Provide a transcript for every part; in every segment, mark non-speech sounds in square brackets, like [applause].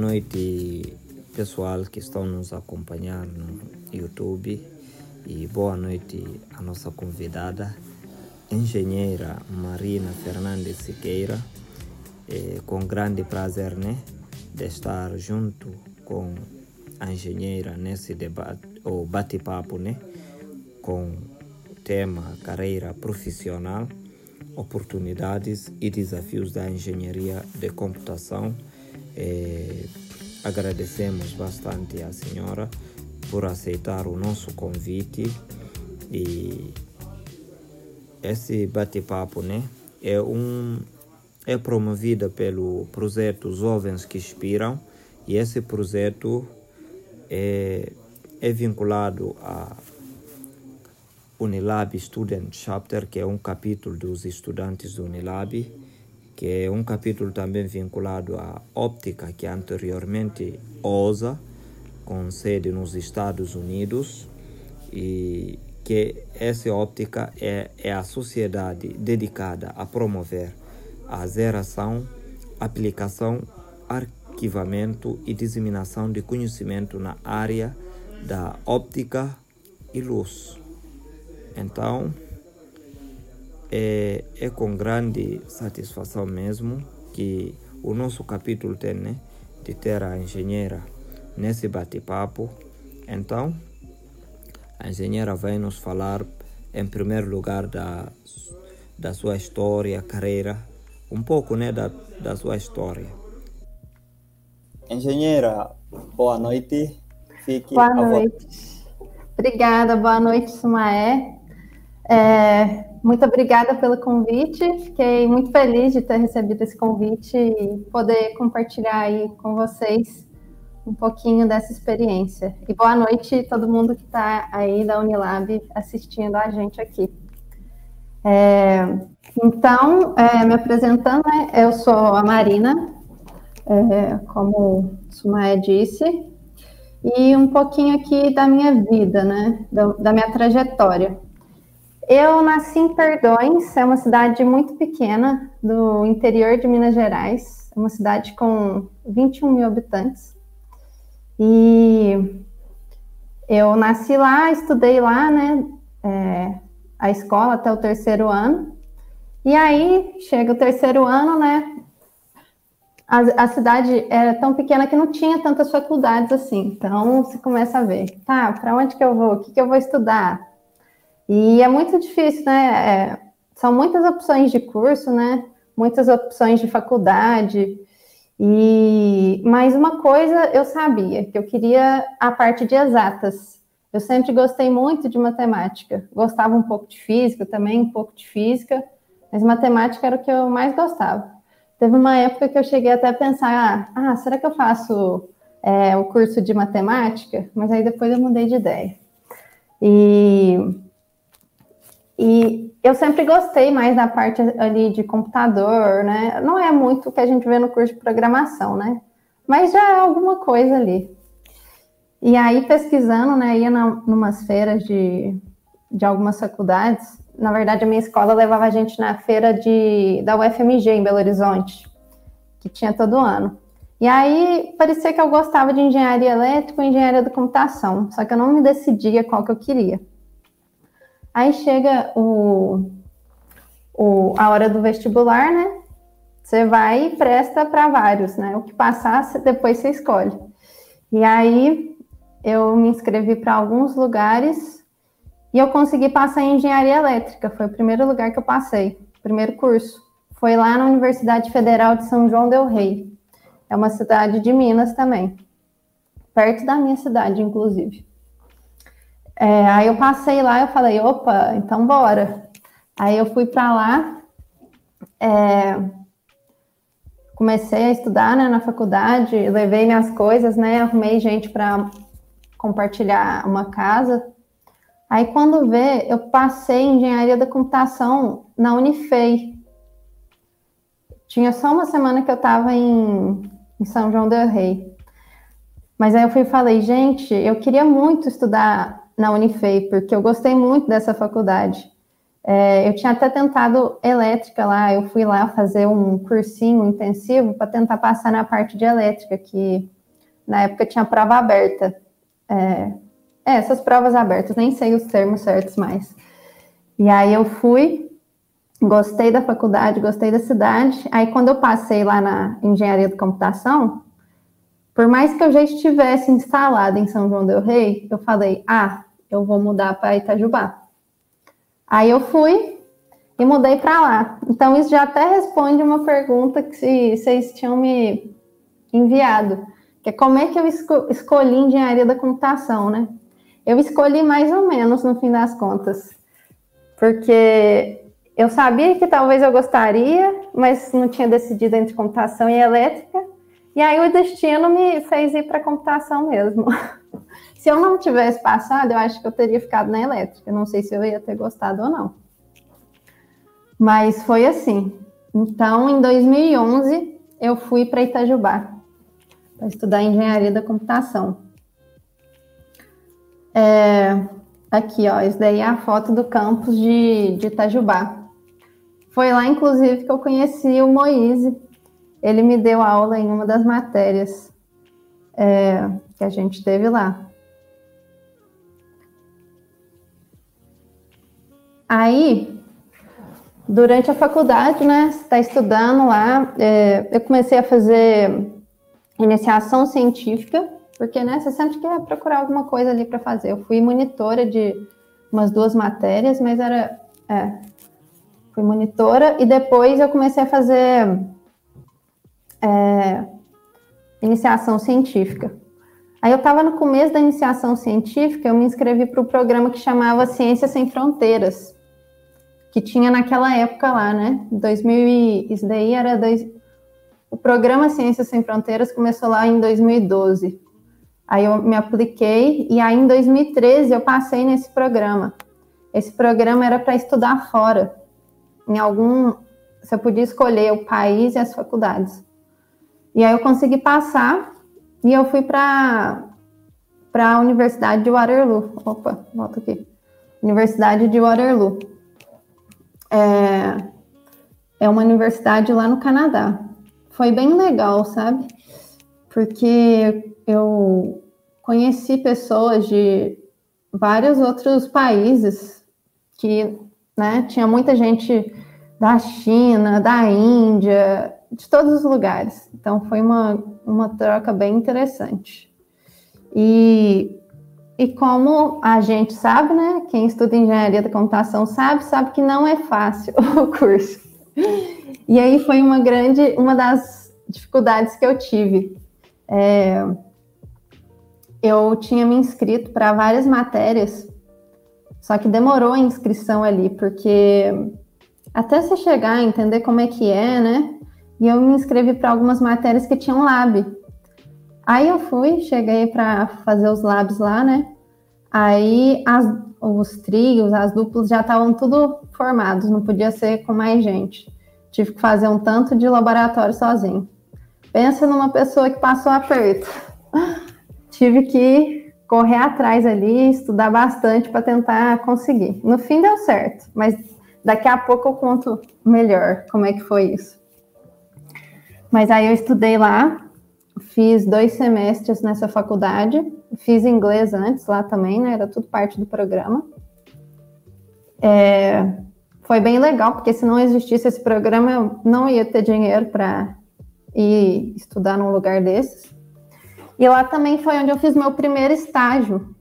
noite, pessoal que estão nos acompanhar no YouTube e boa noite à nossa convidada, engenheira Marina Fernandes Siqueira. É, com grande prazer, né, de estar junto com a engenheira nesse debate ou bate-papo, né, com o tema carreira profissional, oportunidades e desafios da engenharia de computação. É, agradecemos bastante à senhora por aceitar o nosso convite e esse bate-papo, né, é um é promovida pelo projeto Jovens que Inspiram e esse projeto é, é vinculado a Unilab Student Chapter, que é um capítulo dos estudantes do Unilab, que é um capítulo também vinculado à óptica, que anteriormente OSA, com sede nos Estados Unidos, e que essa óptica é, é a sociedade dedicada a promover a geração, aplicação, arquivamento e disseminação de conhecimento na área da óptica e luz. Então, é, é com grande satisfação mesmo que o nosso capítulo tem né, de ter a engenheira nesse bate-papo. Então, a engenheira vai nos falar, em primeiro lugar, da, da sua história, carreira, um pouco né, da, da sua história. Engenheira, boa noite. Fique boa noite. Obrigada, boa noite, Sumaé. É, muito obrigada pelo convite. Fiquei muito feliz de ter recebido esse convite e poder compartilhar aí com vocês um pouquinho dessa experiência. E boa noite todo mundo que está aí da Unilab assistindo a gente aqui. É, então, é, me apresentando, né, eu sou a Marina, é, como Sumaé disse, e um pouquinho aqui da minha vida, né, da, da minha trajetória. Eu nasci em Perdões, é uma cidade muito pequena do interior de Minas Gerais, é uma cidade com 21 mil habitantes. E eu nasci lá, estudei lá, né, é, a escola até o terceiro ano. E aí chega o terceiro ano, né? A, a cidade era tão pequena que não tinha tantas faculdades assim. Então você começa a ver, tá? Para onde que eu vou? O que, que eu vou estudar? E é muito difícil, né? É, são muitas opções de curso, né? Muitas opções de faculdade. E mais uma coisa eu sabia, que eu queria a parte de exatas. Eu sempre gostei muito de matemática. Gostava um pouco de física também, um pouco de física, mas matemática era o que eu mais gostava. Teve uma época que eu cheguei até a pensar: ah, será que eu faço é, o curso de matemática? Mas aí depois eu mudei de ideia. E, e eu sempre gostei mais da parte ali de computador, né? Não é muito o que a gente vê no curso de programação, né? Mas já é alguma coisa ali. E aí, pesquisando, né, ia na, numas feiras de, de algumas faculdades. Na verdade, a minha escola levava a gente na feira de, da UFMG, em Belo Horizonte, que tinha todo ano. E aí, parecia que eu gostava de engenharia elétrica e engenharia da computação, só que eu não me decidia qual que eu queria. Aí chega o, o, a hora do vestibular, né? Você vai e presta para vários, né? O que passar, depois você escolhe. E aí eu me inscrevi para alguns lugares e eu consegui passar em engenharia elétrica. Foi o primeiro lugar que eu passei, primeiro curso. Foi lá na Universidade Federal de São João del Rei. É uma cidade de Minas também, perto da minha cidade, inclusive. É, aí eu passei lá, eu falei, opa, então bora. Aí eu fui para lá, é, comecei a estudar né, na faculdade, levei minhas coisas, né, arrumei gente para compartilhar uma casa. Aí, quando vê, eu passei engenharia da computação na Unifei. Tinha só uma semana que eu estava em, em São João del Rei. Mas aí eu fui e falei, gente, eu queria muito estudar na Unifei, porque eu gostei muito dessa faculdade. É, eu tinha até tentado elétrica lá, eu fui lá fazer um cursinho intensivo para tentar passar na parte de elétrica, que na época tinha prova aberta. É, é, essas provas abertas, nem sei os termos certos mais. E aí eu fui, gostei da faculdade, gostei da cidade. Aí quando eu passei lá na engenharia de computação, por mais que eu já estivesse instalada em São João del Rei, eu falei, ah, eu vou mudar para Itajubá. Aí eu fui e mudei para lá. Então isso já até responde uma pergunta que vocês tinham me enviado, que é como é que eu esco escolhi engenharia da computação, né? Eu escolhi mais ou menos no fim das contas, porque eu sabia que talvez eu gostaria, mas não tinha decidido entre computação e elétrica. E aí o destino me fez ir para computação mesmo. [laughs] se eu não tivesse passado, eu acho que eu teria ficado na elétrica. Não sei se eu ia ter gostado ou não. Mas foi assim. Então, em 2011, eu fui para Itajubá para estudar engenharia da computação. É, aqui, ó, isso daí é a foto do campus de, de Itajubá. Foi lá, inclusive, que eu conheci o Moise. Ele me deu aula em uma das matérias é, que a gente teve lá. Aí, durante a faculdade, né, está estudando lá, é, eu comecei a fazer iniciação científica, porque, né, você sempre quer procurar alguma coisa ali para fazer. Eu fui monitora de umas duas matérias, mas era, é, fui monitora, e depois eu comecei a fazer é, iniciação científica. Aí eu estava no começo da iniciação científica, eu me inscrevi para o programa que chamava Ciências Sem Fronteiras, que tinha naquela época lá, né? 2000 e, isso daí era dois, o programa Ciências Sem Fronteiras começou lá em 2012. Aí eu me apliquei e aí em 2013 eu passei nesse programa. Esse programa era para estudar fora. Em algum, você podia escolher o país e as faculdades. E aí eu consegui passar e eu fui para para a Universidade de Waterloo. Opa, volta aqui. Universidade de Waterloo é, é uma universidade lá no Canadá. Foi bem legal, sabe? Porque eu conheci pessoas de vários outros países que, né, tinha muita gente da China, da Índia, de todos os lugares. Então foi uma, uma troca bem interessante. E e como a gente sabe, né? Quem estuda engenharia da computação sabe, sabe que não é fácil [laughs] o curso. E aí foi uma grande, uma das dificuldades que eu tive. É, eu tinha me inscrito para várias matérias, só que demorou a inscrição ali, porque até você chegar a entender como é que é, né? E eu me inscrevi para algumas matérias que tinham lab. Aí eu fui, cheguei para fazer os labs lá, né? Aí as, os trios, as duplas já estavam tudo formados, não podia ser com mais gente. Tive que fazer um tanto de laboratório sozinho. Pensa numa pessoa que passou aperto. [laughs] Tive que correr atrás ali, estudar bastante para tentar conseguir. No fim deu certo, mas daqui a pouco eu conto melhor como é que foi isso. Mas aí eu estudei lá, Fiz dois semestres nessa faculdade, fiz inglês antes lá também, né? Era tudo parte do programa. É, foi bem legal, porque se não existisse esse programa, eu não ia ter dinheiro para ir estudar num lugar desses. E lá também foi onde eu fiz meu primeiro estágio,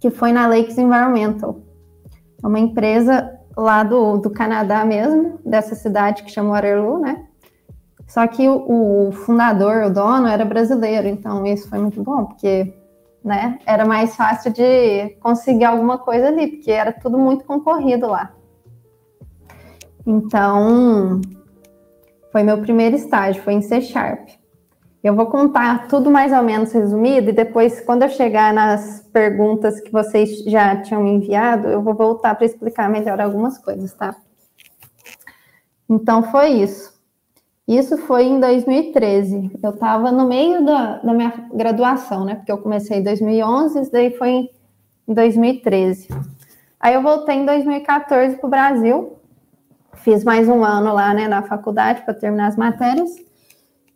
que foi na Lakes Environmental, é uma empresa lá do, do Canadá mesmo, dessa cidade que chama Waterloo, né? Só que o, o, fundador, o dono, era brasileiro, então isso foi muito bom, porque né, era mais fácil de conseguir alguma coisa ali, porque era tudo muito concorrido lá. Então, foi meu primeiro estágio, foi em C Sharp. Eu vou contar tudo mais ou menos resumido e depois, quando eu chegar nas perguntas que vocês já tinham enviado, eu vou voltar para explicar melhor algumas coisas, tá? Então, foi isso. Isso foi em 2013. Eu estava no meio da, da, minha graduação, né? Porque eu comecei em 2011, isso daí foi em 2013. Aí eu voltei em 2014 para o Brasil, fiz mais um ano lá né, na faculdade para terminar as matérias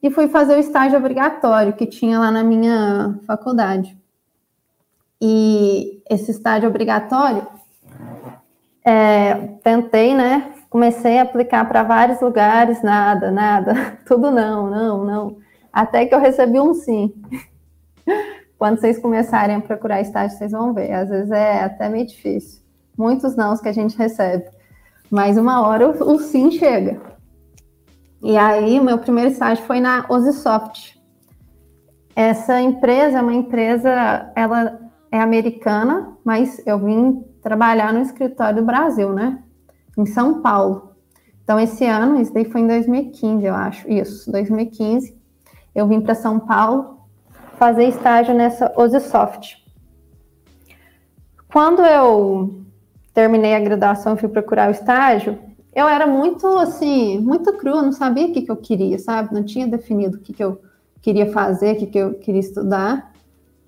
e fui fazer o estágio obrigatório que tinha lá na minha faculdade. E esse estágio obrigatório, é, tentei, né? Comecei a aplicar para vários lugares, nada, nada, [laughs] tudo não, não, não. Até que eu recebi um sim. [laughs] Quando vocês começarem a procurar estágio, vocês vão ver. Às vezes é até meio difícil. Muitos nãos que a gente recebe. Mas uma hora o, o sim chega. E aí, meu primeiro estágio foi na Osisoft. Essa empresa é uma empresa, ela é americana, mas eu vim trabalhar no escritório do Brasil, né? Em São Paulo. Então, esse ano, isso daí foi em 2015, eu acho. Isso, 2015. Eu vim para São Paulo fazer estágio nessa Osisoft. Quando eu terminei a graduação e fui procurar o estágio, eu era muito, assim, muito crua, não sabia o que, que eu queria, sabe? Não tinha definido o que, que eu queria fazer, o que, que eu queria estudar.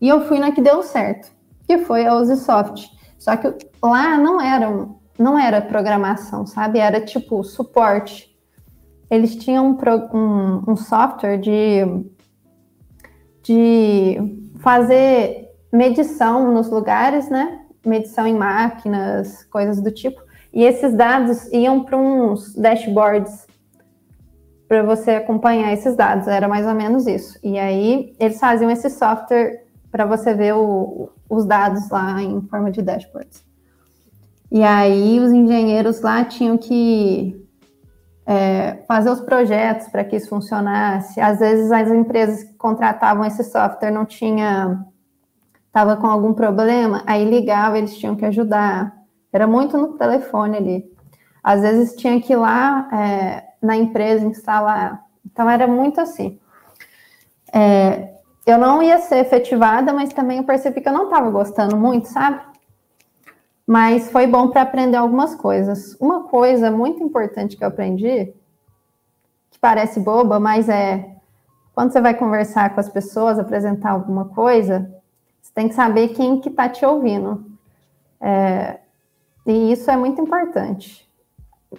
E eu fui na que deu certo, que foi a Uzisoft. Só que lá não era, não era programação, sabe? Era tipo suporte. Eles tinham um, um, um software de, de fazer medição nos lugares, né? Medição em máquinas, coisas do tipo. E esses dados iam para uns dashboards para você acompanhar esses dados, era mais ou menos isso. E aí eles faziam esse software para você ver o, os dados lá em forma de dashboards. E aí os engenheiros lá tinham que é, fazer os projetos para que isso funcionasse. Às vezes as empresas que contratavam esse software não tinha estava com algum problema, aí ligava, eles tinham que ajudar. Era muito no telefone ali. Às vezes tinha que ir lá é, na empresa instalar. Então era muito assim. É, eu não ia ser efetivada, mas também eu percebi que eu não estava gostando muito, sabe? Mas foi bom para aprender algumas coisas. Uma coisa muito importante que eu aprendi, que parece boba, mas é quando você vai conversar com as pessoas, apresentar alguma coisa, você tem que saber quem que está te ouvindo. É, e isso é muito importante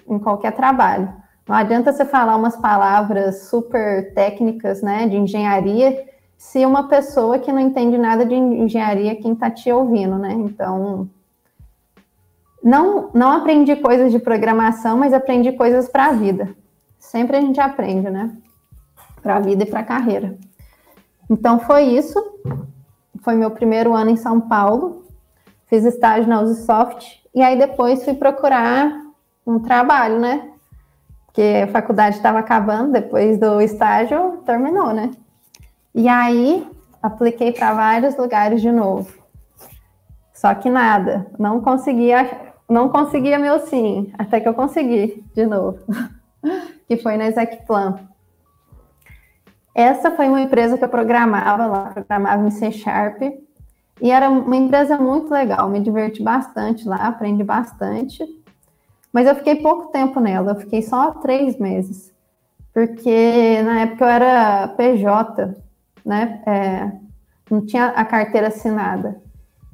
em qualquer trabalho. Não adianta você falar umas palavras super técnicas, né, de engenharia, se uma pessoa que não entende nada de engenharia quem está te ouvindo, né? Então, não, não aprendi coisas de programação, mas aprendi coisas para a vida. Sempre a gente aprende, né? Para a vida e para a carreira. Então, foi isso. Foi meu primeiro ano em São Paulo. Fiz estágio na Uzisoft e aí depois fui procurar um trabalho, né? Porque a faculdade estava acabando, depois do estágio terminou, né? E aí apliquei para vários lugares de novo. Só que nada, não conseguia, não conseguia meu sim, até que eu consegui de novo. [laughs] que foi na Execplan. Essa foi uma empresa que eu programava lá, programava em C Sharp, e era uma empresa muito legal, me diverti bastante lá, aprendi bastante. Mas eu fiquei pouco tempo nela, eu fiquei só três meses. Porque na época eu era PJ, né? É, não tinha a carteira assinada.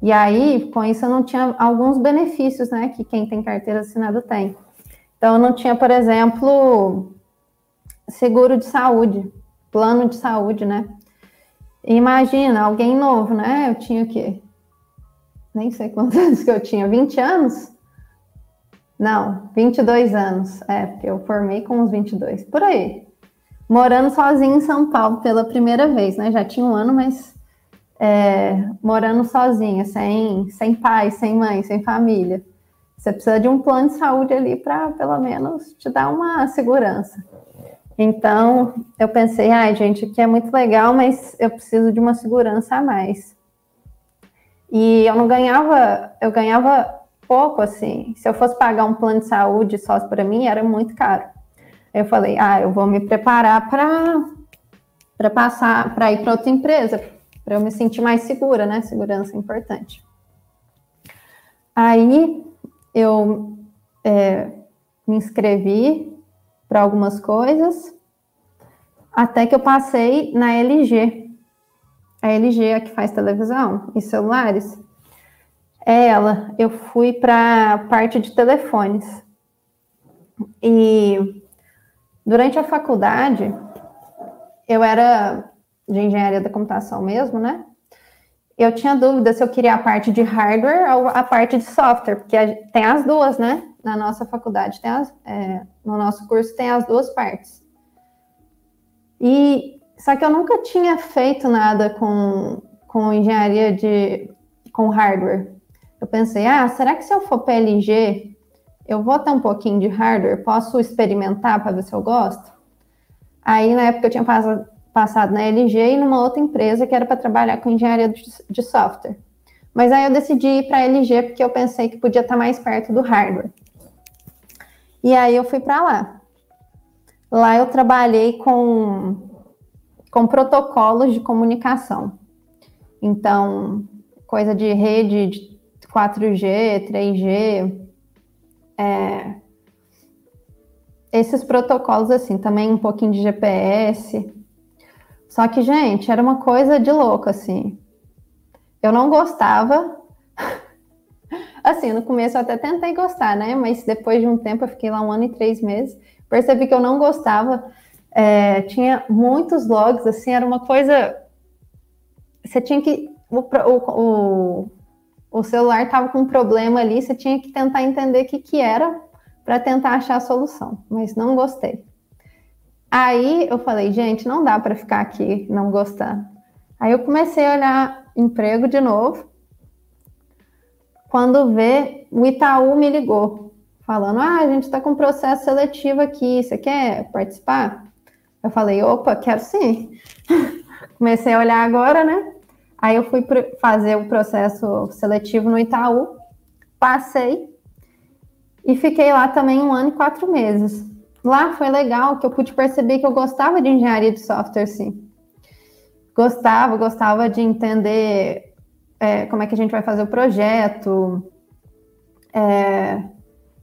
E aí, com isso, eu não tinha alguns benefícios, né? Que quem tem carteira assinada tem. Então, eu não tinha, por exemplo, seguro de saúde, plano de saúde, né? Imagina, alguém novo, né? Eu tinha o quê? Nem sei quantos [laughs] anos que eu tinha, 20 anos? Não, 22 anos. É, porque eu formei com uns 22, por aí. Morando sozinho em São Paulo pela primeira vez, né? Já tinha um ano, mas é, morando sozinha, sem, sem pai, sem mãe, sem família. Você precisa de um plano de saúde ali para, pelo menos, te dar uma segurança. Então, eu pensei, ai, gente, aqui é muito legal, mas eu preciso de uma segurança a mais. E eu não ganhava, eu ganhava pouco, assim. Se eu fosse pagar um plano de saúde só para mim, era muito caro. Eu falei, ah, eu vou me preparar para para passar, para ir para outra empresa, para eu me sentir mais segura, né? Segurança é importante. Aí eu é, me inscrevi para algumas coisas, até que eu passei na LG. A LG é a que faz televisão e celulares. É ela. Eu fui para a parte de telefones. E durante a faculdade, eu era de engenharia da computação mesmo, né? Eu tinha dúvida se eu queria a parte de hardware ou a parte de software, porque tem as duas, né? Na nossa faculdade, tem as, é, no nosso curso tem as duas partes. E só que eu nunca tinha feito nada com, com engenharia de com hardware. Eu pensei, ah, será que se eu for PLG, eu vou ter um pouquinho de hardware, posso experimentar para ver se eu gosto? Aí na época eu tinha passado, na LG e numa outra empresa que era para trabalhar com engenharia de, de software. Mas aí eu decidi ir para a LG porque eu pensei que podia estar mais perto do hardware. E aí eu fui para lá. Lá eu trabalhei com com protocolos de comunicação. Então, coisa de rede de 4G, 3G, é, esses protocolos assim, também um pouquinho de GPS. Só que, gente, era uma coisa de louco, assim. Eu não gostava. [laughs] assim, no começo eu até tentei gostar, né? Mas depois de um tempo, eu fiquei lá um ano e três meses, percebi que eu não gostava é, tinha muitos logs, assim, era uma coisa. Você tinha que. O, o, o celular estava com um problema ali, você tinha que tentar entender o que, que era para tentar achar a solução, mas não gostei. Aí eu falei, gente, não dá para ficar aqui não gostando. Aí eu comecei a olhar emprego de novo. Quando vê, o Itaú me ligou, falando: Ah, a gente está com processo seletivo aqui, você quer participar? Eu falei, opa, quero sim. [laughs] Comecei a olhar agora, né? Aí eu fui fazer o processo seletivo no Itaú, passei e fiquei lá também um ano e quatro meses. Lá foi legal que eu pude perceber que eu gostava de engenharia de software, sim. Gostava, gostava de entender é, como é que a gente vai fazer o projeto, é,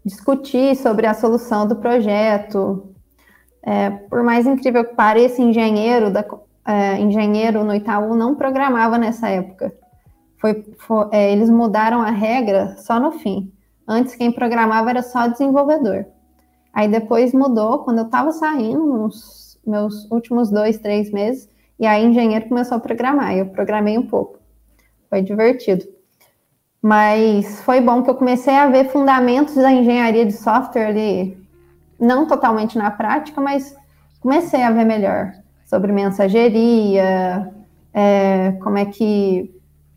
discutir sobre a solução do projeto, é, por mais incrível que pareça, engenheiro, da, é, engenheiro no Itaú não programava nessa época. Foi, foi é, eles mudaram a regra só no fim. Antes, quem programava era só desenvolvedor. Aí depois mudou, quando eu estava saindo, nos meus últimos dois, três meses, e aí engenheiro começou a programar. Eu programei um pouco. Foi divertido. Mas foi bom que eu comecei a ver fundamentos da engenharia de software ali não totalmente na prática, mas comecei a ver melhor sobre mensageria, é, como é que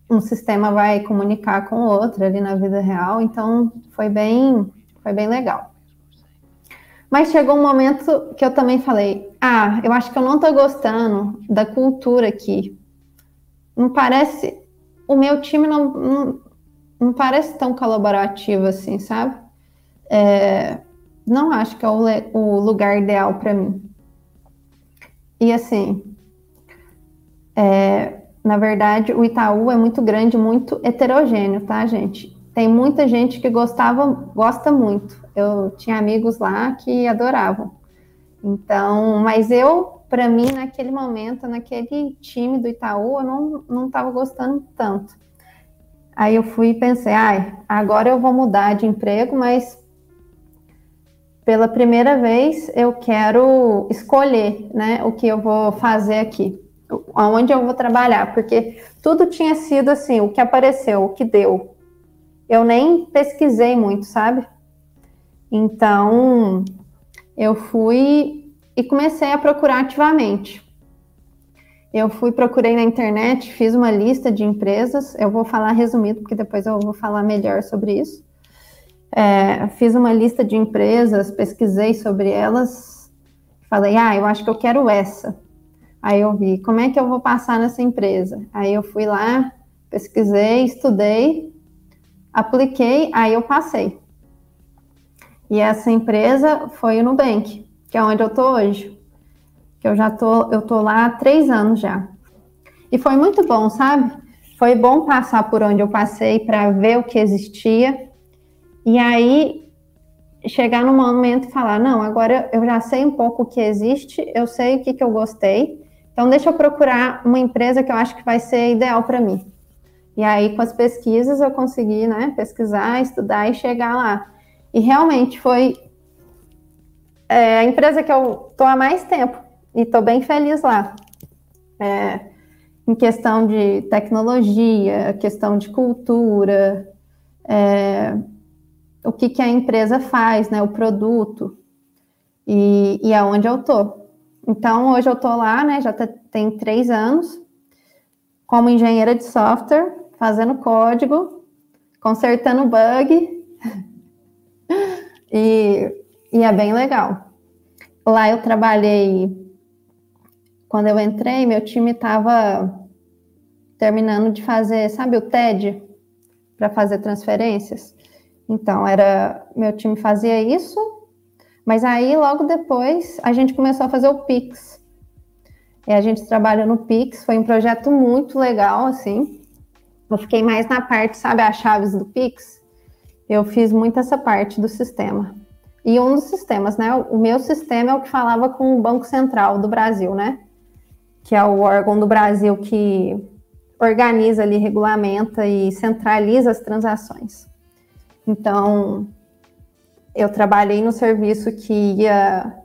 um sistema vai comunicar com o outro ali na vida real. Então, foi bem, foi bem legal. Mas chegou um momento que eu também falei: ah, eu acho que eu não estou gostando da cultura aqui. Não parece. O meu time não, não, não parece tão colaborativo assim, sabe? É, não acho que é o, o lugar ideal para mim. E assim, é, na verdade, o Itaú é muito grande, muito heterogêneo, tá, gente? Tem muita gente que gostava, gosta muito. Eu tinha amigos lá que adoravam. Então, mas eu, para mim, naquele momento, naquele time do Itaú, eu não, não estava gostando tanto. Aí eu fui e pensei, ai, agora eu vou mudar de emprego, mas pela primeira vez eu quero escolher, né, o que eu vou fazer aqui, aonde eu vou trabalhar, porque tudo tinha sido assim, o que apareceu, o que deu. Eu nem pesquisei muito, sabe? Então, eu fui e comecei a procurar ativamente. Eu fui, procurei na internet, fiz uma lista de empresas. Eu vou falar resumido, porque depois eu vou falar melhor sobre isso. É, fiz uma lista de empresas, pesquisei sobre elas, falei, ah, eu acho que eu quero essa. Aí eu vi, como é que eu vou passar nessa empresa? Aí eu fui lá, pesquisei, estudei, apliquei, aí eu passei. E essa empresa foi o Nubank, que é onde eu tô hoje. Que eu já tô, eu tô lá há três anos já. E foi muito bom, sabe? Foi bom passar por onde eu passei para ver o que existia e aí chegar no momento e falar, não, agora eu já sei um pouco o que existe, eu sei o que, que eu gostei, então deixa eu procurar uma empresa que eu acho que vai ser ideal para mim. E aí, com as pesquisas, eu consegui, né, pesquisar, estudar e chegar lá. E realmente foi é, a empresa que eu estou há mais tempo e estou bem feliz lá. É, em questão de tecnologia, questão de cultura, é, o que, que a empresa faz, né, o produto, e, e aonde eu estou. Então, hoje eu estou lá, né, já tem três anos, como engenheira de software, fazendo código, consertando bug, [laughs] e, e é bem legal. Lá eu trabalhei quando eu entrei, meu time estava terminando de fazer, sabe, o TED para fazer transferências. Então, era meu time fazia isso, mas aí logo depois a gente começou a fazer o Pix. E a gente trabalha no Pix, foi um projeto muito legal, assim. Eu fiquei mais na parte, sabe, as chaves do Pix. Eu fiz muito essa parte do sistema. E um dos sistemas, né? O meu sistema é o que falava com o Banco Central do Brasil, né? Que é o órgão do Brasil que organiza ali, regulamenta e centraliza as transações. Então, eu trabalhei no serviço que ia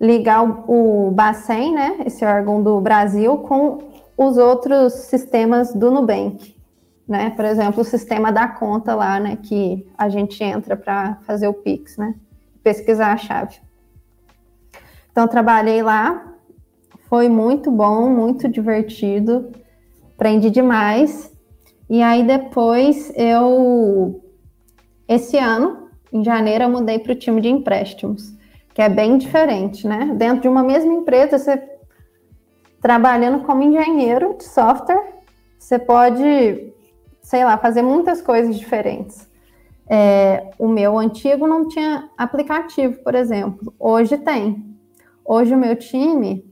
ligar o, Bacen, né, esse órgão do Brasil, com os outros sistemas do Nubank, né? Por exemplo, o sistema da conta lá, né, que a gente entra para fazer o Pix, né? Pesquisar a chave. Então, trabalhei lá, foi muito bom, muito divertido, aprendi demais. E aí depois eu, esse ano, em janeiro, eu mudei para o time de empréstimos, que é bem diferente, né? Dentro de uma mesma empresa, você trabalhando como engenheiro de software, você pode, sei lá, fazer muitas coisas diferentes. É, o meu antigo não tinha aplicativo, por exemplo. Hoje tem. Hoje o meu time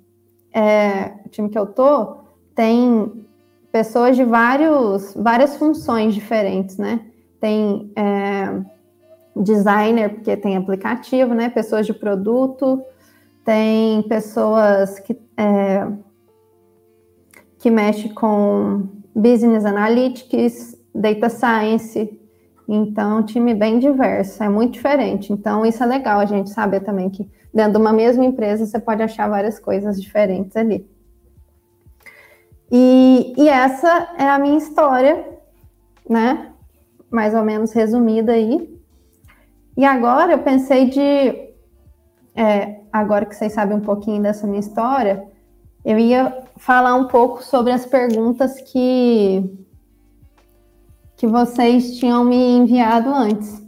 é, o time que eu tô, tem pessoas de vários, várias funções diferentes, né? Tem é, designer, porque tem aplicativo, né? Pessoas de produto, tem pessoas que, é, que mexe com business analytics, data science. Então, time bem diverso, é muito diferente. Então, isso é legal a gente saber também que dentro de uma mesma empresa você pode achar várias coisas diferentes ali. E, e essa é a minha história, né? Mais ou menos resumida aí. E agora eu pensei de. É, agora que vocês sabem um pouquinho dessa minha história, eu ia falar um pouco sobre as perguntas que, que vocês tinham me enviado antes.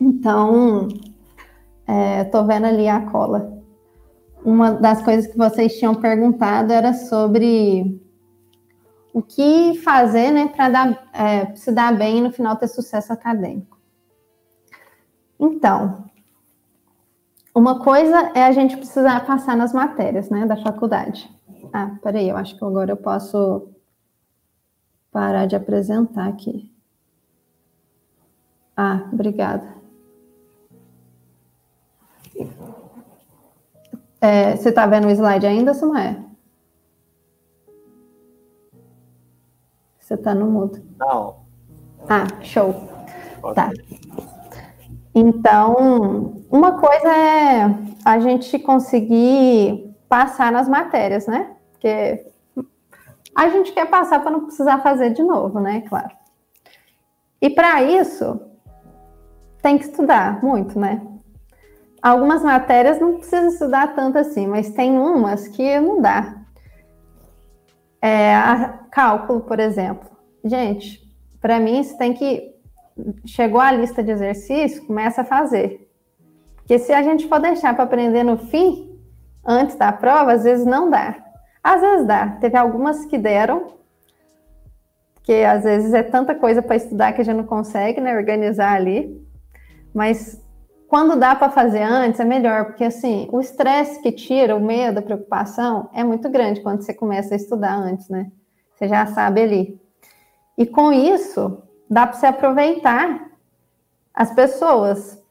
Então, é, vendo ali a cola. Uma das coisas que vocês tinham perguntado era sobre o que fazer né, para é, se dar bem e no final ter sucesso acadêmico. Então, uma coisa é a gente precisar passar nas matérias né, da faculdade. Ah, peraí, eu acho que agora eu posso parar de apresentar aqui. Ah, obrigada. É, você está vendo o slide ainda, Samuel? Você está no mudo. Não. Ah, show. Pode tá. Então, uma coisa é a gente conseguir passar nas matérias, né? Porque a gente quer passar para não precisar fazer de novo, né? Claro. E para isso, tem que estudar muito, né? algumas matérias não precisa estudar tanto assim, mas tem umas que não dá. É, cálculo, por exemplo. Gente, para mim, você tem que. Chegou a lista de exercícios, começa a fazer. Porque se a gente for deixar para aprender no fim, antes da prova, às vezes não dá. Às vezes dá. Teve algumas que deram, porque às vezes é tanta coisa para estudar que a gente não consegue né, organizar ali. Mas quando dá para fazer antes, é melhor, porque assim, o estresse que tira, o medo, a preocupação, é muito grande quando você começa a estudar antes, né? Você já sabe ali. E com isso, dá para você aproveitar as pessoas.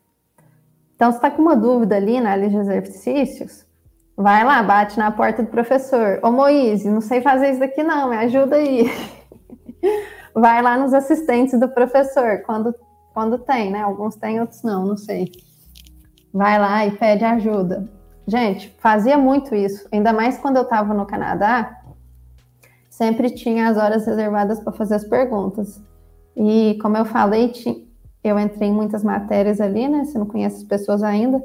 Então, se está com uma dúvida ali na lista de exercícios, vai lá, bate na porta do professor. Ô Moise, não sei fazer isso daqui não, me ajuda aí. [laughs] vai lá nos assistentes do professor, quando, quando tem, né? Alguns tem, outros não, não sei. Vai lá e pede ajuda. Gente, fazia muito isso, ainda mais quando eu estava no Canadá, sempre tinha as horas reservadas para fazer as perguntas. E como eu falei, eu entrei em muitas matérias ali, né? Você não conhece as pessoas ainda.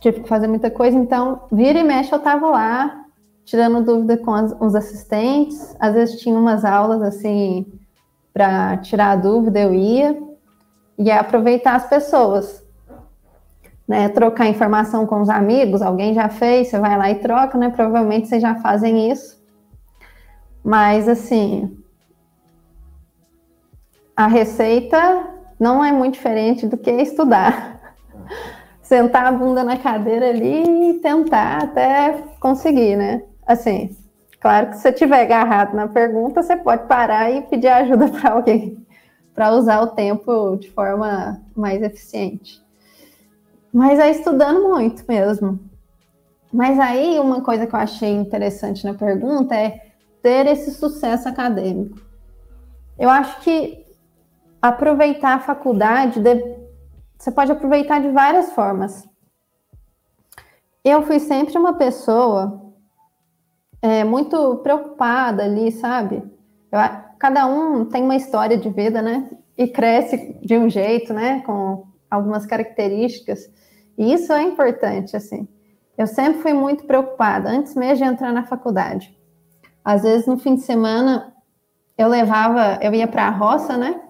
Tive que fazer muita coisa, então vira e mexe eu estava lá, tirando dúvida com as, os assistentes. Às vezes tinha umas aulas assim para tirar a dúvida, eu ia e aproveitar as pessoas né, trocar informação com os amigos, alguém já fez, você vai lá e troca, né? Provavelmente vocês já fazem isso. Mas assim, a receita não é muito diferente do que estudar. [laughs] Sentar a bunda na cadeira ali e tentar até conseguir, né? Assim, claro que se você tiver agarrado na pergunta, você pode parar e pedir ajuda [laughs] para alguém para usar o tempo de forma mais eficiente. Mas é estudando muito mesmo. Mas aí uma coisa que eu achei interessante na pergunta é ter esse sucesso acadêmico. Eu acho que aproveitar a faculdade, você pode aproveitar de várias formas. Eu fui sempre uma pessoa é, muito preocupada ali, sabe? Eu, cada um tem uma história de vida, né? E cresce de um jeito, né? Com algumas características. E isso é importante, assim. Eu sempre fui muito preocupada, antes mesmo de entrar na faculdade. Às vezes, no fim de semana, eu levava, eu ia para a roça, né?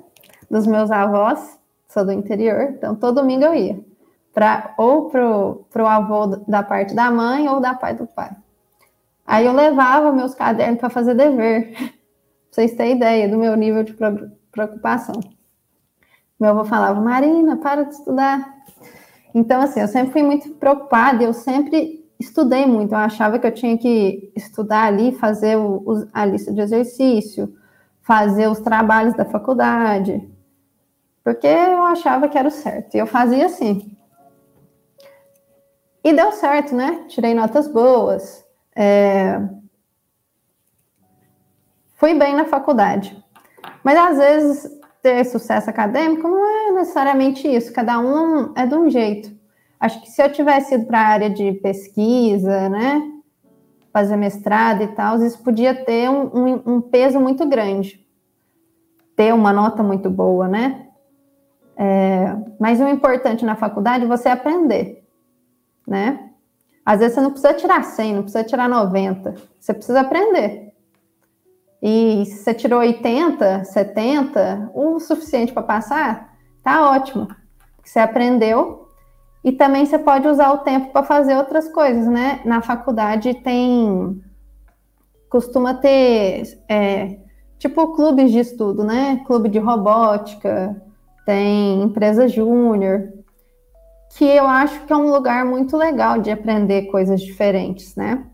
Dos meus avós, sou do interior, então todo domingo eu ia. Pra, ou pro, pro avô da parte da mãe ou da parte do pai. Aí eu levava meus cadernos para fazer dever. Vocês terem ideia do meu nível de preocupação. Meu avô falava, Marina, para de estudar. Então, assim, eu sempre fui muito preocupada, eu sempre estudei muito. Eu achava que eu tinha que estudar ali, fazer o, a lista de exercício, fazer os trabalhos da faculdade, porque eu achava que era o certo. E eu fazia assim. E deu certo, né? Tirei notas boas. É... Fui bem na faculdade. Mas às vezes ter sucesso acadêmico não é necessariamente isso, cada um é de um jeito. Acho que se eu tivesse ido para a área de pesquisa, né, fazer mestrado e tal, isso podia ter um, um, um, peso muito grande, ter uma nota muito boa, né? É, mas o importante na faculdade é você aprender, né? Às vezes você não precisa tirar 100, não precisa tirar 90, você precisa aprender. E se você tirou 80, 70, o suficiente para passar, tá ótimo. Você aprendeu e também você pode usar o tempo para fazer outras coisas, né? Na faculdade tem costuma ter é, tipo clubes de estudo, né? Clube de robótica, tem empresa júnior, que eu acho que é um lugar muito legal de aprender coisas diferentes, né?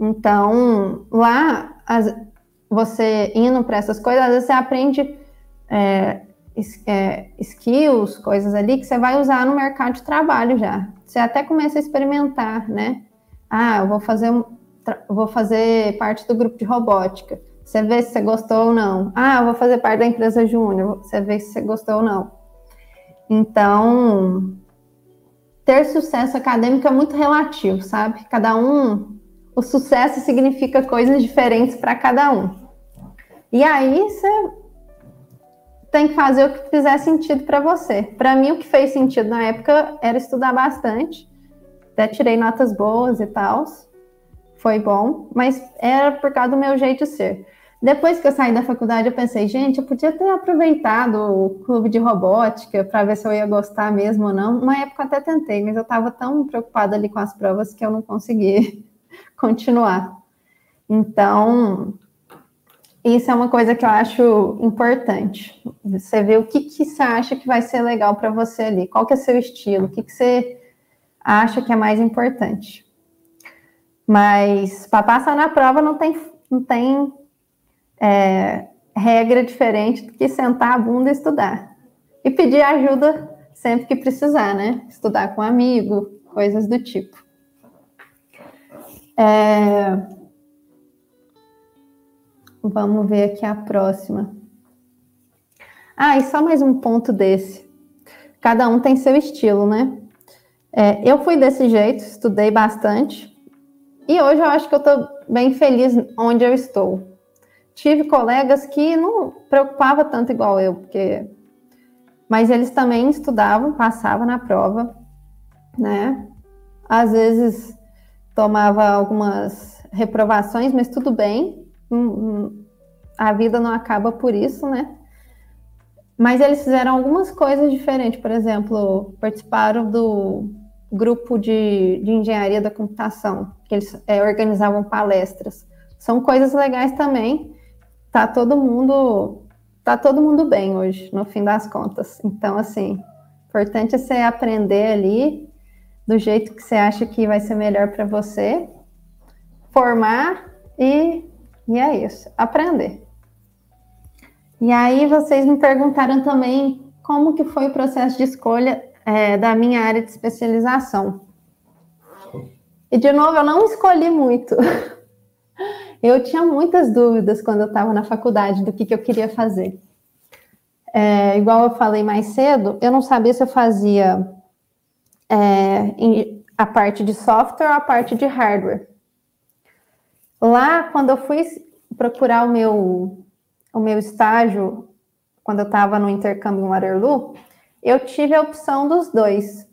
Então, lá, as, você indo para essas coisas, às vezes você aprende é, é, skills, coisas ali que você vai usar no mercado de trabalho já. Você até começa a experimentar, né? Ah, eu vou fazer, vou fazer parte do grupo de robótica. Você vê se você gostou ou não. Ah, eu vou fazer parte da empresa júnior. Você vê se você gostou ou não. Então, ter sucesso acadêmico é muito relativo, sabe? Cada um o sucesso significa coisas diferentes para cada um. E aí você tem que fazer o que fizer sentido para você. Para mim, o que fez sentido na época era estudar bastante. Até tirei notas boas e tal. Foi bom, mas era por causa do meu jeito de ser. Depois que eu saí da faculdade, eu pensei, gente, eu podia ter aproveitado o clube de robótica para ver se eu ia gostar mesmo ou não. Uma época eu até tentei, mas eu estava tão preocupada ali com as provas que eu não consegui continuar. Então, isso é uma coisa que eu acho importante. Você vê o que, que você acha que vai ser legal para você ali, qual que é seu estilo, o que, que você acha que é mais importante. Mas para passar na prova não tem, não tem é, regra diferente do que sentar a bunda e estudar. E pedir ajuda sempre que precisar, né? Estudar com um amigo, coisas do tipo. É... Vamos ver aqui a próxima. Ah, e só mais um ponto desse. Cada um tem seu estilo, né? É, eu fui desse jeito, estudei bastante. E hoje eu acho que eu estou bem feliz onde eu estou. Tive colegas que não preocupava tanto igual eu, porque mas eles também estudavam, passavam na prova, né? Às vezes tomava algumas reprovações, mas tudo bem. Hum, hum, a vida não acaba por isso, né? Mas eles fizeram algumas coisas diferentes. Por exemplo, participaram do grupo de, de engenharia da computação, que eles é, organizavam palestras. São coisas legais também. Tá todo mundo tá todo mundo bem hoje, no fim das contas. Então, assim, importante é você aprender ali do jeito que você acha que vai ser melhor para você, formar e, e é isso, aprender. E aí vocês me perguntaram também como que foi o processo de escolha é, da minha área de especialização. E de novo, eu não escolhi muito. [laughs] Eu tinha muitas dúvidas quando eu estava na faculdade do que, que eu queria fazer. É, igual eu falei mais cedo, eu não sabia se eu fazia é, a parte de software ou a parte de hardware. Lá, quando eu fui procurar o meu, o meu estágio, quando eu estava no intercâmbio em Waterloo, eu tive a opção dos dois.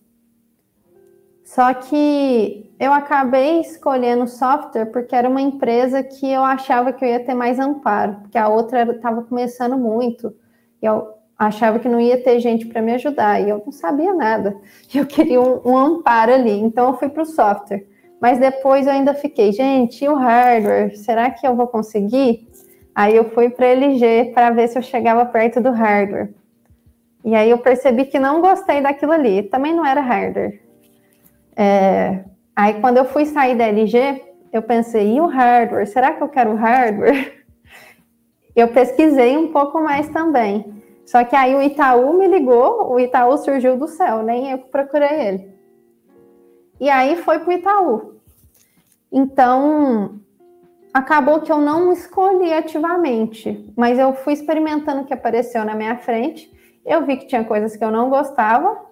Só que eu acabei escolhendo software porque era uma empresa que eu achava que eu ia ter mais amparo, porque a outra estava começando muito. E eu achava que não ia ter gente para me ajudar, e eu não sabia nada. Eu queria um, um amparo ali, então eu fui para o software. Mas depois eu ainda fiquei, gente, e o hardware? Será que eu vou conseguir? Aí eu fui para LG para ver se eu chegava perto do hardware. E aí eu percebi que não gostei daquilo ali. Também não era hardware. É... Aí quando eu fui sair da LG, eu pensei, e o hardware? Será que eu quero hardware? [laughs] Eu pesquisei um pouco mais também. Só que aí o Itaú me ligou, o Itaú surgiu do céu, nem eu procurei ele. E aí foi para o Itaú. Então, acabou que eu não escolhi ativamente, mas eu fui experimentando o que apareceu na minha frente eu vi que tinha coisas que eu não gostava.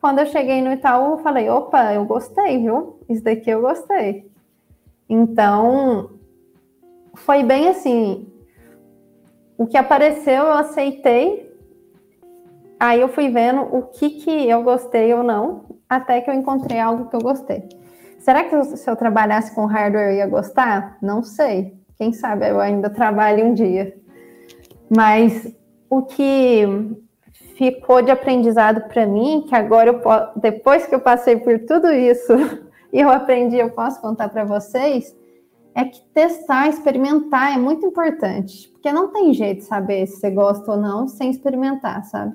Quando eu cheguei no Itaú, eu falei: opa, eu gostei, viu? Isso daqui eu gostei. Então, foi bem assim. O que apareceu, eu aceitei. Aí eu fui vendo o que, que eu gostei ou não, até que eu encontrei algo que eu gostei. Será que se eu trabalhasse com hardware eu ia gostar? Não sei. Quem sabe eu ainda trabalho um dia. Mas o que ficou de aprendizado para mim, que agora eu depois que eu passei por tudo isso [laughs] e eu aprendi, eu posso contar para vocês, é que testar, experimentar é muito importante, porque não tem jeito de saber se você gosta ou não sem experimentar, sabe?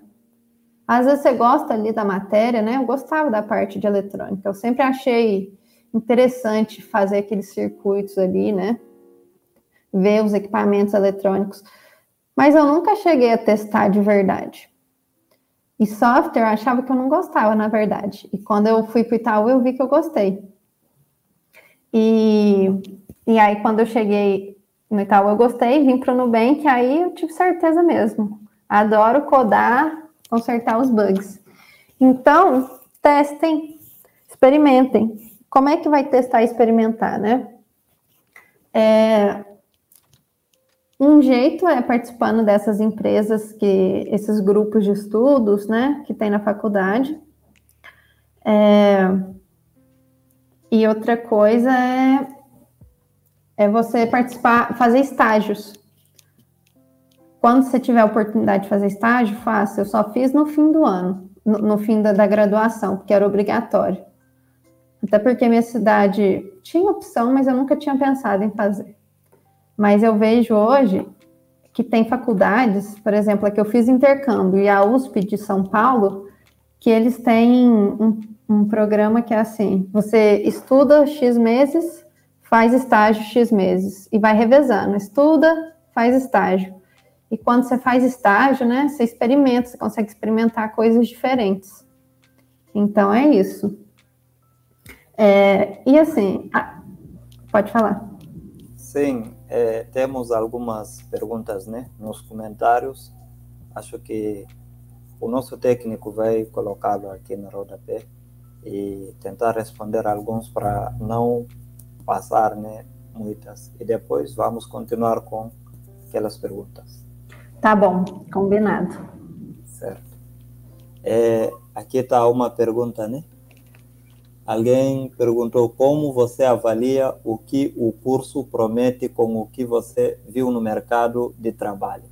Às vezes você gosta ali da matéria, né? Eu gostava da parte de eletrônica, eu sempre achei interessante fazer aqueles circuitos ali, né? Ver os equipamentos eletrônicos mas eu nunca cheguei a testar de verdade. E software eu achava que eu não gostava, na verdade. E quando eu fui para o Itaú, eu vi que eu gostei. E, e aí, quando eu cheguei no Itaú, eu gostei, vim para o Nubank, aí eu tive certeza mesmo. Adoro codar, consertar os bugs. Então, testem, experimentem. Como é que vai testar e experimentar, né? É, um jeito é participando dessas empresas que esses grupos de estudos, né, que tem na faculdade. É, e outra coisa é, é você participar, fazer estágios. Quando você tiver a oportunidade de fazer estágio, faça. Eu só fiz no fim do ano, no, no fim da, da graduação, porque era obrigatório. Até porque minha cidade tinha opção, mas eu nunca tinha pensado em fazer. Mas eu vejo hoje que tem faculdades, por exemplo, a que eu fiz intercâmbio e a USP de São Paulo, que eles têm um, um programa que é assim: você estuda X meses, faz estágio X meses e vai revezando, estuda, faz estágio. E quando você faz estágio, né, você experimenta, você consegue experimentar coisas diferentes. Então é isso. É, e assim, pode falar. Sim, é, temos algumas perguntas né, nos comentários. Acho que o nosso técnico vai colocá-lo aqui no rodapé e tentar responder alguns para não passar né, muitas. E depois vamos continuar com aquelas perguntas. Tá bom, combinado. Certo. É, aqui está uma pergunta, né? Alguém perguntou como você avalia o que o curso promete com o que você viu no mercado de trabalho.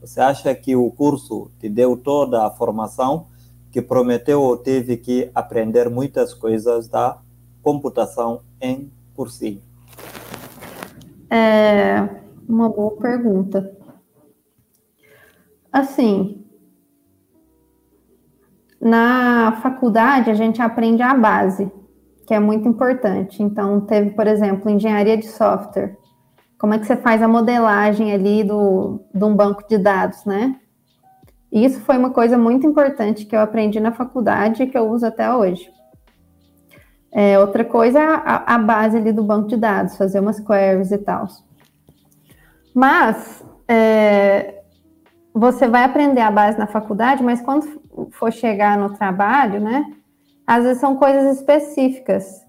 Você acha que o curso te deu toda a formação que prometeu ou teve que aprender muitas coisas da computação em cursinho? É uma boa pergunta. Assim, na faculdade, a gente aprende a base, que é muito importante. Então, teve, por exemplo, engenharia de software. Como é que você faz a modelagem ali do, de um banco de dados, né? Isso foi uma coisa muito importante que eu aprendi na faculdade e que eu uso até hoje. É, outra coisa é a, a, base ali do banco de dados, fazer umas queries e tal. Mas é, você vai aprender a base na faculdade, mas quando for chegar no trabalho, né? Às vezes são coisas específicas.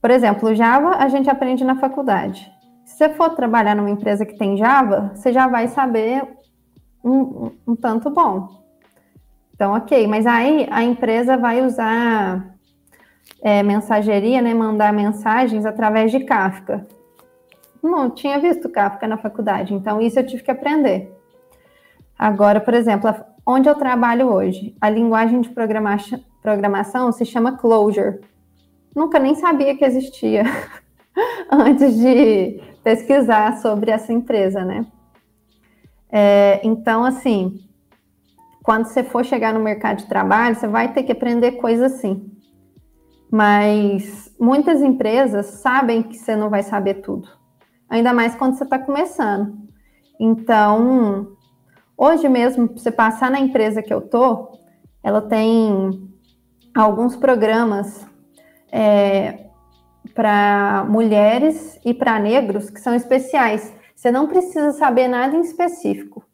Por exemplo, Java a gente aprende na faculdade. Se você for trabalhar numa empresa que tem Java, você já vai saber um, um, um tanto bom. Então, ok, mas aí a empresa vai usar é, mensageria, né? Mandar mensagens através de Kafka. Não tinha visto Kafka na faculdade, então isso eu tive que aprender. Agora, por exemplo, onde eu trabalho hoje, a linguagem de programação se chama Clojure. Nunca nem sabia que existia [laughs] antes de pesquisar sobre essa empresa, né? É, então, assim, quando você for chegar no mercado de trabalho, você vai ter que aprender coisas assim. Mas muitas empresas sabem que você não vai saber tudo, ainda mais quando você está começando. Então, Hoje mesmo, para você passar na empresa que eu tô, ela tem alguns programas é, para mulheres e para negros que são especiais. Você não precisa saber nada em específico.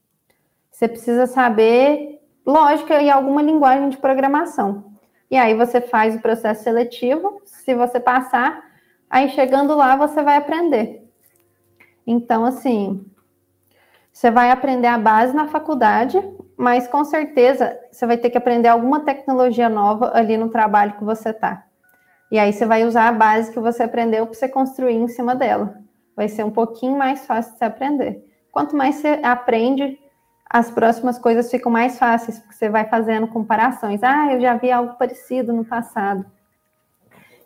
Você precisa saber lógica e alguma linguagem de programação. E aí você faz o processo seletivo. Se você passar, aí chegando lá você vai aprender. Então, assim, você vai aprender a base na faculdade, mas com certeza você vai ter que aprender alguma tecnologia nova ali no trabalho que você está. E aí você vai usar a base que você aprendeu para você construir em cima dela. Vai ser um pouquinho mais fácil de você aprender. Quanto mais você aprende, as próximas coisas ficam mais fáceis, porque você vai fazendo comparações. Ah, eu já vi algo parecido no passado.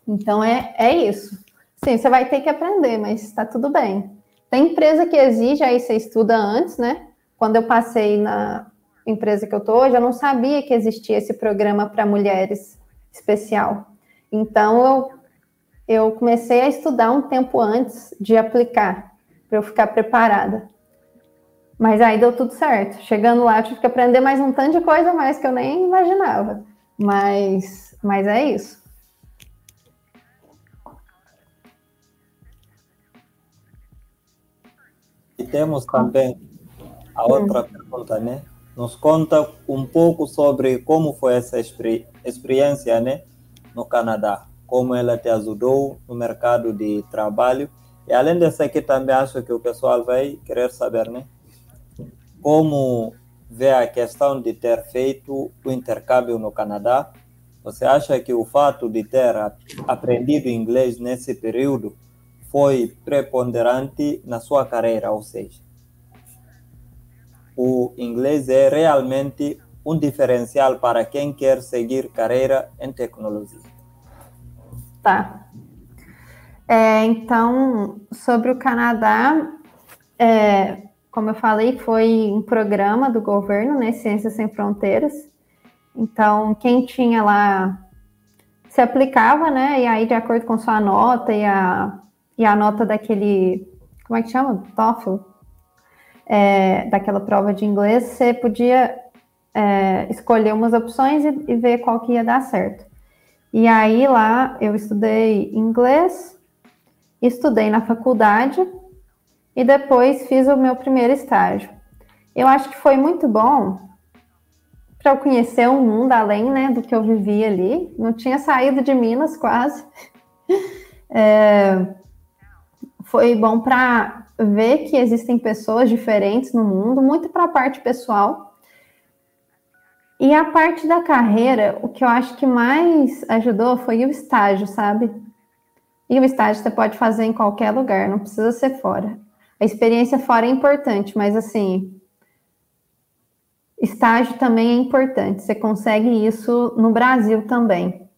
Então é, é isso. Sim, você vai ter que aprender, mas está tudo bem. Tem empresa que exige, aí você estuda antes, né? Quando eu passei na empresa que eu tô hoje, eu não sabia que existia esse programa para mulheres especial. Então, eu, eu comecei a estudar um tempo antes de aplicar, para eu ficar preparada. Mas aí deu tudo certo. Chegando lá, eu tive que aprender mais um tanto de coisa mais que eu nem imaginava. Mas, mas é isso. E temos também a outra hum. pergunta, né? Nos conta um pouco sobre como foi essa experi experiência, né, no Canadá, como ela te ajudou no mercado de trabalho. E além dessa aqui também acho que o pessoal vai querer saber, né, como vê a questão de ter feito o intercâmbio no Canadá. Você acha que o fato de ter aprendido inglês nesse período foi preponderante na sua carreira, ou seja, o inglês é realmente um diferencial para quem quer seguir carreira em tecnologia. Tá. É, então, sobre o Canadá, é, como eu falei, foi um programa do governo, né, Ciências Sem Fronteiras. Então, quem tinha lá se aplicava, né, e aí de acordo com sua nota e a e a nota daquele, como é que chama? TOEFL, é, daquela prova de inglês, você podia é, escolher umas opções e, e, ver qual que ia dar certo. E aí lá eu estudei inglês, estudei na faculdade e depois fiz o meu primeiro estágio. Eu acho que foi muito bom para eu conhecer um mundo além né, do que eu vivia ali. Não tinha saído de Minas quase. [laughs] É, foi bom para ver que existem pessoas diferentes no mundo, muito para a parte pessoal. E a parte da carreira, o que eu acho que mais ajudou foi o estágio, sabe? E o estágio você pode fazer em qualquer lugar, não precisa ser fora. A experiência fora é importante, mas assim, estágio também é importante. Você consegue isso no Brasil também.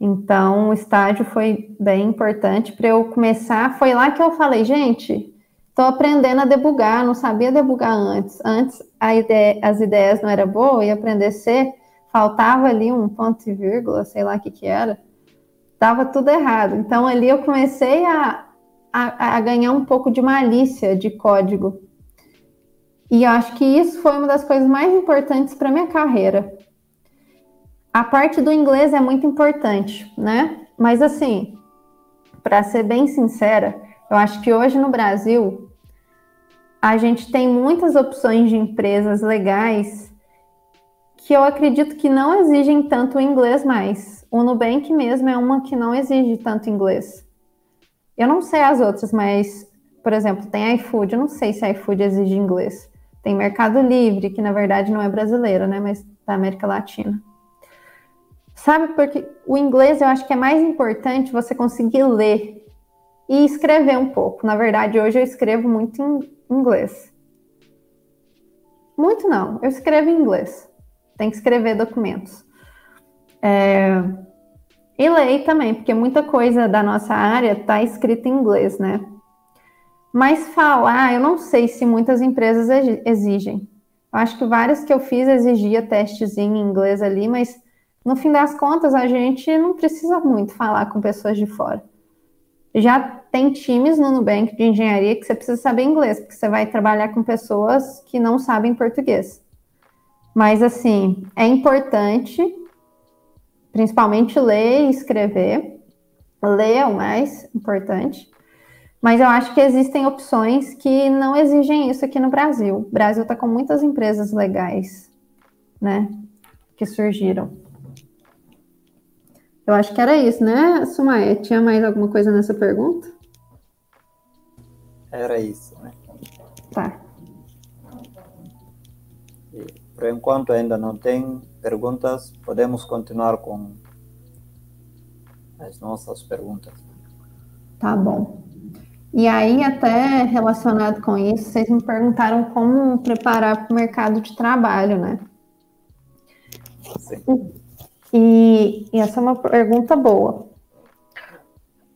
Então, o estágio foi bem importante para eu começar. Foi lá que eu falei, gente, estou aprendendo a debugar, não sabia debugar antes. Antes ideia, as ideias não eram boas, ia aprender C, faltava ali um ponto e vírgula, sei lá o que que era. Tava tudo errado. Então, ali eu comecei a, a, a ganhar um pouco de malícia de código. E eu acho que isso foi uma das coisas mais importantes para minha carreira. A parte do inglês é muito importante, né? Mas assim, para ser bem sincera, eu acho que hoje no Brasil a gente tem muitas opções de empresas legais que eu acredito que não exigem tanto inglês mais. O Nubank mesmo é uma que não exige tanto inglês. Eu não sei as outras, mas, por exemplo, tem iFood, eu não sei se iFood exige inglês. Tem Mercado Livre, que na verdade não é brasileiro, né, mas da América Latina. Sabe, porque o inglês eu acho que é mais importante você conseguir ler e escrever um pouco. Na verdade, hoje eu escrevo muito em inglês. Muito não, eu escrevo em inglês. Tem que escrever documentos. É... E lei também, porque muita coisa da nossa área está escrita em inglês, né? Mas falar, eu não sei se muitas empresas exigem. Eu acho que várias que eu fiz exigia testezinho em inglês ali, mas no fim das contas a gente não precisa muito falar com pessoas de fora. Já tem times no Nubank de engenharia que você precisa saber inglês, porque você vai trabalhar com pessoas que não sabem português. Mas assim, é importante principalmente ler e escrever. Ler é o mais importante. Mas eu acho que existem opções que não exigem isso aqui no Brasil. O Brasil está com muitas empresas legais, né? Que surgiram. Eu acho que era isso, né, Sumaia? Tinha mais alguma coisa nessa pergunta? Era isso, né? Tá. E, por enquanto ainda não tem perguntas, podemos continuar com as nossas perguntas. Tá bom. E aí, até relacionado com isso, vocês me perguntaram como preparar para o mercado de trabalho, né? Sim. E, e essa é uma pergunta boa.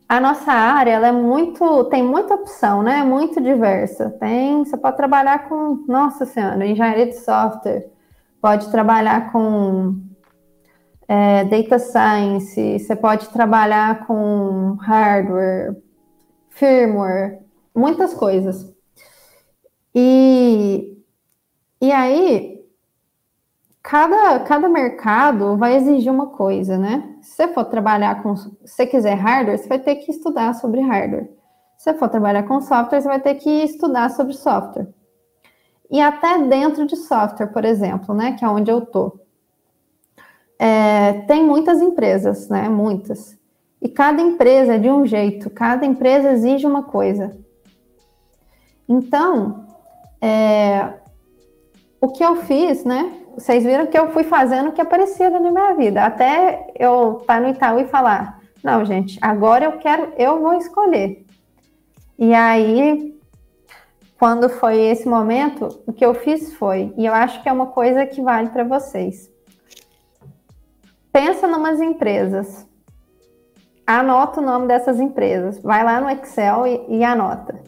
A nossa área ela é muito, tem muita opção, né? Muito diversa. Tem, você pode trabalhar com, nossa senhora, engenharia de software, pode trabalhar com é, data science, você pode trabalhar com hardware, firmware, muitas coisas. E, e aí, cada, cada mercado vai exigir uma coisa, né? Se você for trabalhar com, se você quiser hardware, você vai ter que estudar sobre hardware. Se você for trabalhar com software, você vai ter que estudar sobre software e até dentro de software, por exemplo, né, que é onde eu tô. É, tem muitas empresas, né, muitas. E cada empresa é de um jeito, cada empresa exige uma coisa. Então, é, o que eu fiz, né? Vocês viram que eu fui fazendo o que aparecia na minha vida, até eu estar tá no Itaú e falar: não, gente, agora eu quero, eu vou escolher. E aí quando foi esse momento, o que eu fiz foi, e eu acho que é uma coisa que vale para vocês. Pensa numas empresas. Anota o nome dessas empresas. Vai lá no Excel e, e anota.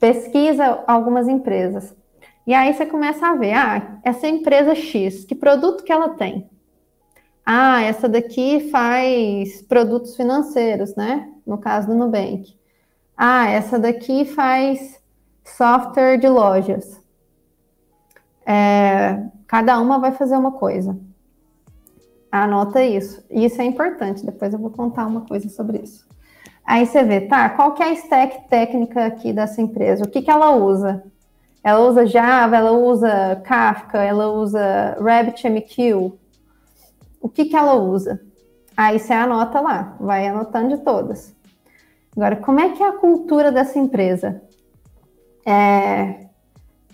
Pesquisa algumas empresas. E aí você começa a ver, ah, essa empresa X, que produto que ela tem? Ah, essa daqui faz produtos financeiros, né? No caso do Nubank. Ah, essa daqui faz software de lojas. É, cada uma vai fazer uma coisa. Anota isso. Isso é importante. Depois eu vou contar uma coisa sobre isso. Aí você vê, tá, qual que é a stack técnica aqui dessa empresa? O que, que ela usa? Ela usa Java, ela usa Kafka, ela usa RabbitMQ. O que, que ela usa? Aí você anota lá, vai anotando de todas. Agora, como é que é a cultura dessa empresa? É,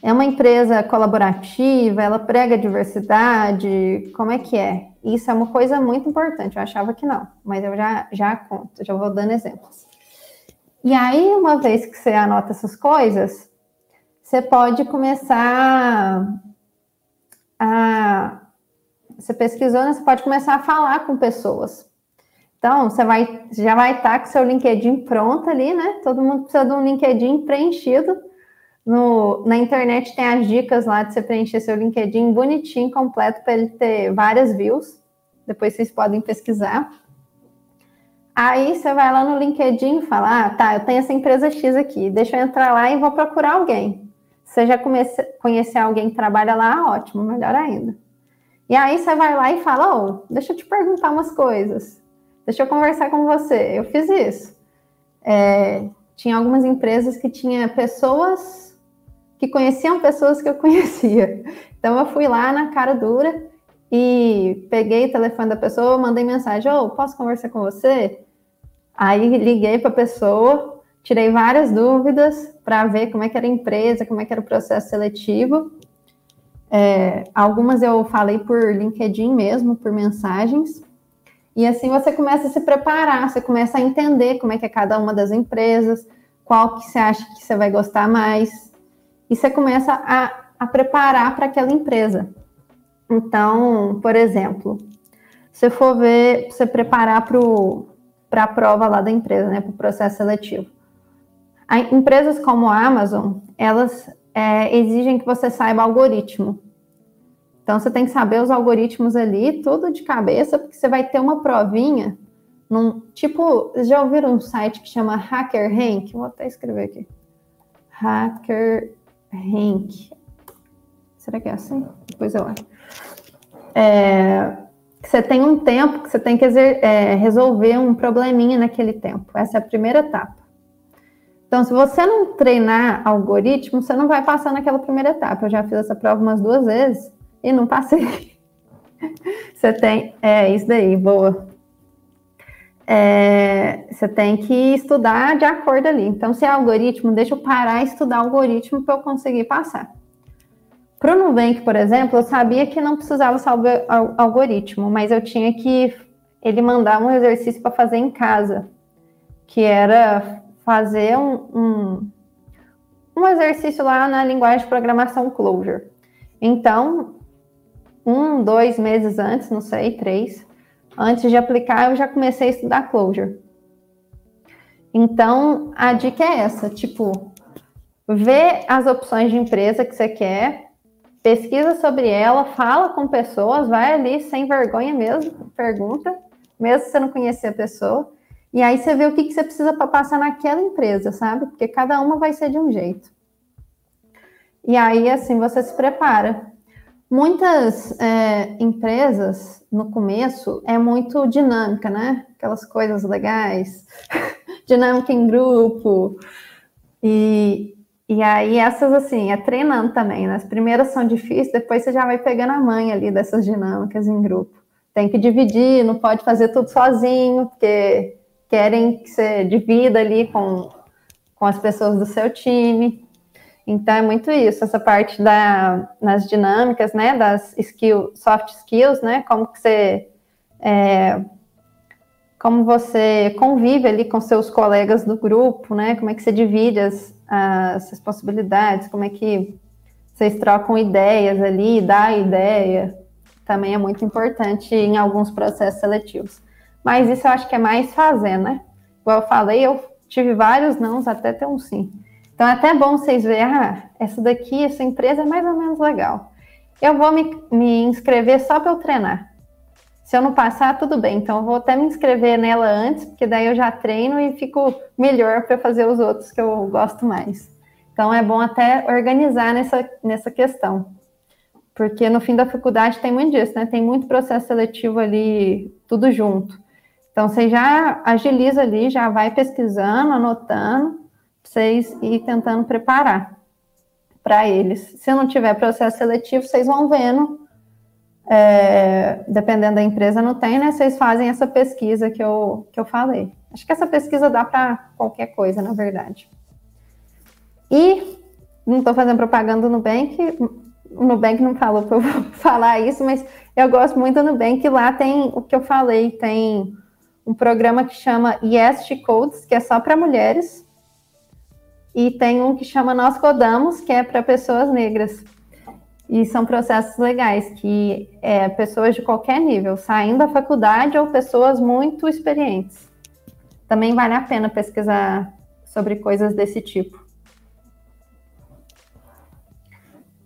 é uma empresa colaborativa, ela prega diversidade, como é que é? Isso é uma coisa muito importante, eu achava que não, mas eu já, já conto, já vou dando exemplos. E aí, uma vez que você anota essas coisas, você pode começar a você pesquisou, né, você pode começar a falar com pessoas. Então, você vai, já vai estar com seu LinkedIn pronto ali, né? Todo mundo precisa de um LinkedIn preenchido. No, na internet tem as dicas lá de você preencher seu LinkedIn bonitinho, completo, para ele ter várias views. Depois vocês podem pesquisar. Aí você vai lá no LinkedIn e fala: Ah, tá, eu tenho essa empresa X aqui, deixa eu entrar lá e vou procurar alguém. Você já comece, conhecer alguém que trabalha lá, ótimo, melhor ainda. E aí você vai lá e fala, oh, deixa eu te perguntar umas coisas. Deixa eu conversar com você. Eu fiz isso. É, tinha algumas empresas que tinha pessoas que conheciam pessoas que eu [laughs] conhecia. Então eu fui lá na cara dura e peguei o telefone da pessoa, mandei mensagem, oh, posso conversar com você? Aí liguei para a pessoa, tirei várias dúvidas para ver como é que era a empresa, como é que era o processo seletivo. É, algumas eu falei por LinkedIn mesmo, por mensagens. E assim você começa a se preparar, você começa a entender como é que é cada uma das empresas, qual que você acha que você vai gostar mais. E você começa a, a preparar para aquela empresa. Então, por exemplo, se for ver, você preparar para a prova lá da empresa, né, para o processo seletivo. A, empresas como a Amazon, elas é, exigem que você saiba algoritmo. Então, você tem que saber os algoritmos ali, tudo de cabeça, porque você vai ter uma provinha num tipo, já ouviram um site que chama Hacker Rank? Vou até escrever aqui. Hacker Rank. Será que é assim? Depois eu acho. É, você tem um tempo que você tem que é, resolver um probleminha naquele tempo. Essa é a primeira etapa. Então, se você não treinar algoritmo, você não vai passar naquela primeira etapa. Eu já fiz essa prova umas duas vezes e não passei. [laughs] Você tem, é isso daí, boa. É, você tem que estudar de acordo ali. Então, se é algoritmo, deixa eu parar e estudar algoritmo para eu conseguir passar. Para o Nubank, por exemplo, eu sabia que não precisava salvar algoritmo, mas eu tinha que ele mandar um exercício para fazer em casa, que era fazer um, um, um exercício lá na linguagem de programação Clojure. Então, um, dois meses antes, não sei, três, antes de aplicar, eu já comecei a estudar Clojure. Então, a dica é essa, tipo, vê as opções de empresa que você quer, pesquisa sobre ela, fala com pessoas, vai ali sem vergonha mesmo, pergunta, mesmo se você não conhecer a pessoa, e aí você vê o que, que você precisa para passar naquela empresa, sabe? Porque cada uma vai ser de um jeito. E aí, assim, você se prepara. Muitas é, empresas, no começo, é muito dinâmica, né? Aquelas coisas legais, [laughs] dinâmica em grupo. E, e aí, essas, assim, é treinando também, né? As primeiras são difíceis, depois você já vai pegando a mãe ali dessas dinâmicas em grupo. Tem que dividir, não pode fazer tudo sozinho, porque querem que você divida ali com, com as pessoas do seu time. Então é muito isso, essa parte da, nas dinâmicas, né, das soft skills, né, como que você é, como você convive ali com seus colegas do grupo, né, como é que você divide as, as responsabilidades, como é que vocês trocam ideias ali, dá ideia, também é muito importante em alguns processos seletivos. Mas isso eu acho que é mais fazer, né? Igual eu falei, eu tive vários nãos até ter um sim. Então é até bom vocês verem, ah, essa daqui, essa empresa é mais ou menos legal. Eu vou me, me inscrever só para eu treinar. Se eu não passar, tudo bem. Então eu vou até me inscrever nela antes, porque daí eu já treino e fico melhor para fazer os outros que eu gosto mais. Então é bom até organizar nessa, nessa questão. Porque no fim da faculdade tem muito disso, né? Tem muito processo seletivo ali, tudo junto. Então, você já agiliza ali, já vai pesquisando, anotando, vocês ir tentando preparar para eles. Se não tiver processo seletivo, vocês vão vendo. É, dependendo da empresa, não tem, né? Vocês fazem essa pesquisa que eu, que eu falei. Acho que essa pesquisa dá para qualquer coisa, na verdade. E não estou fazendo propaganda no Nubank, o Nubank não falou para eu [laughs] falar isso, mas eu gosto muito do Nubank. Lá tem o que eu falei, tem um programa que chama Yes Codes, que é só para mulheres, e tem um que chama Nós Codamos, que é para pessoas negras. E são processos legais, que é pessoas de qualquer nível, saindo da faculdade ou pessoas muito experientes. Também vale a pena pesquisar sobre coisas desse tipo.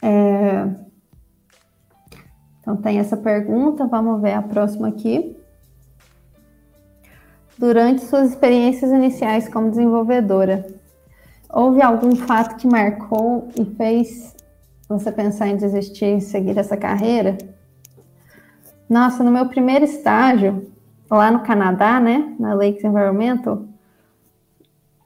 É... Então, tem essa pergunta, vamos ver a próxima aqui. Durante suas experiências iniciais como desenvolvedora, houve algum fato que marcou e fez você pensar em desistir e seguir essa carreira? Nossa, no meu primeiro estágio, lá no Canadá, né, na Lakes Environmental,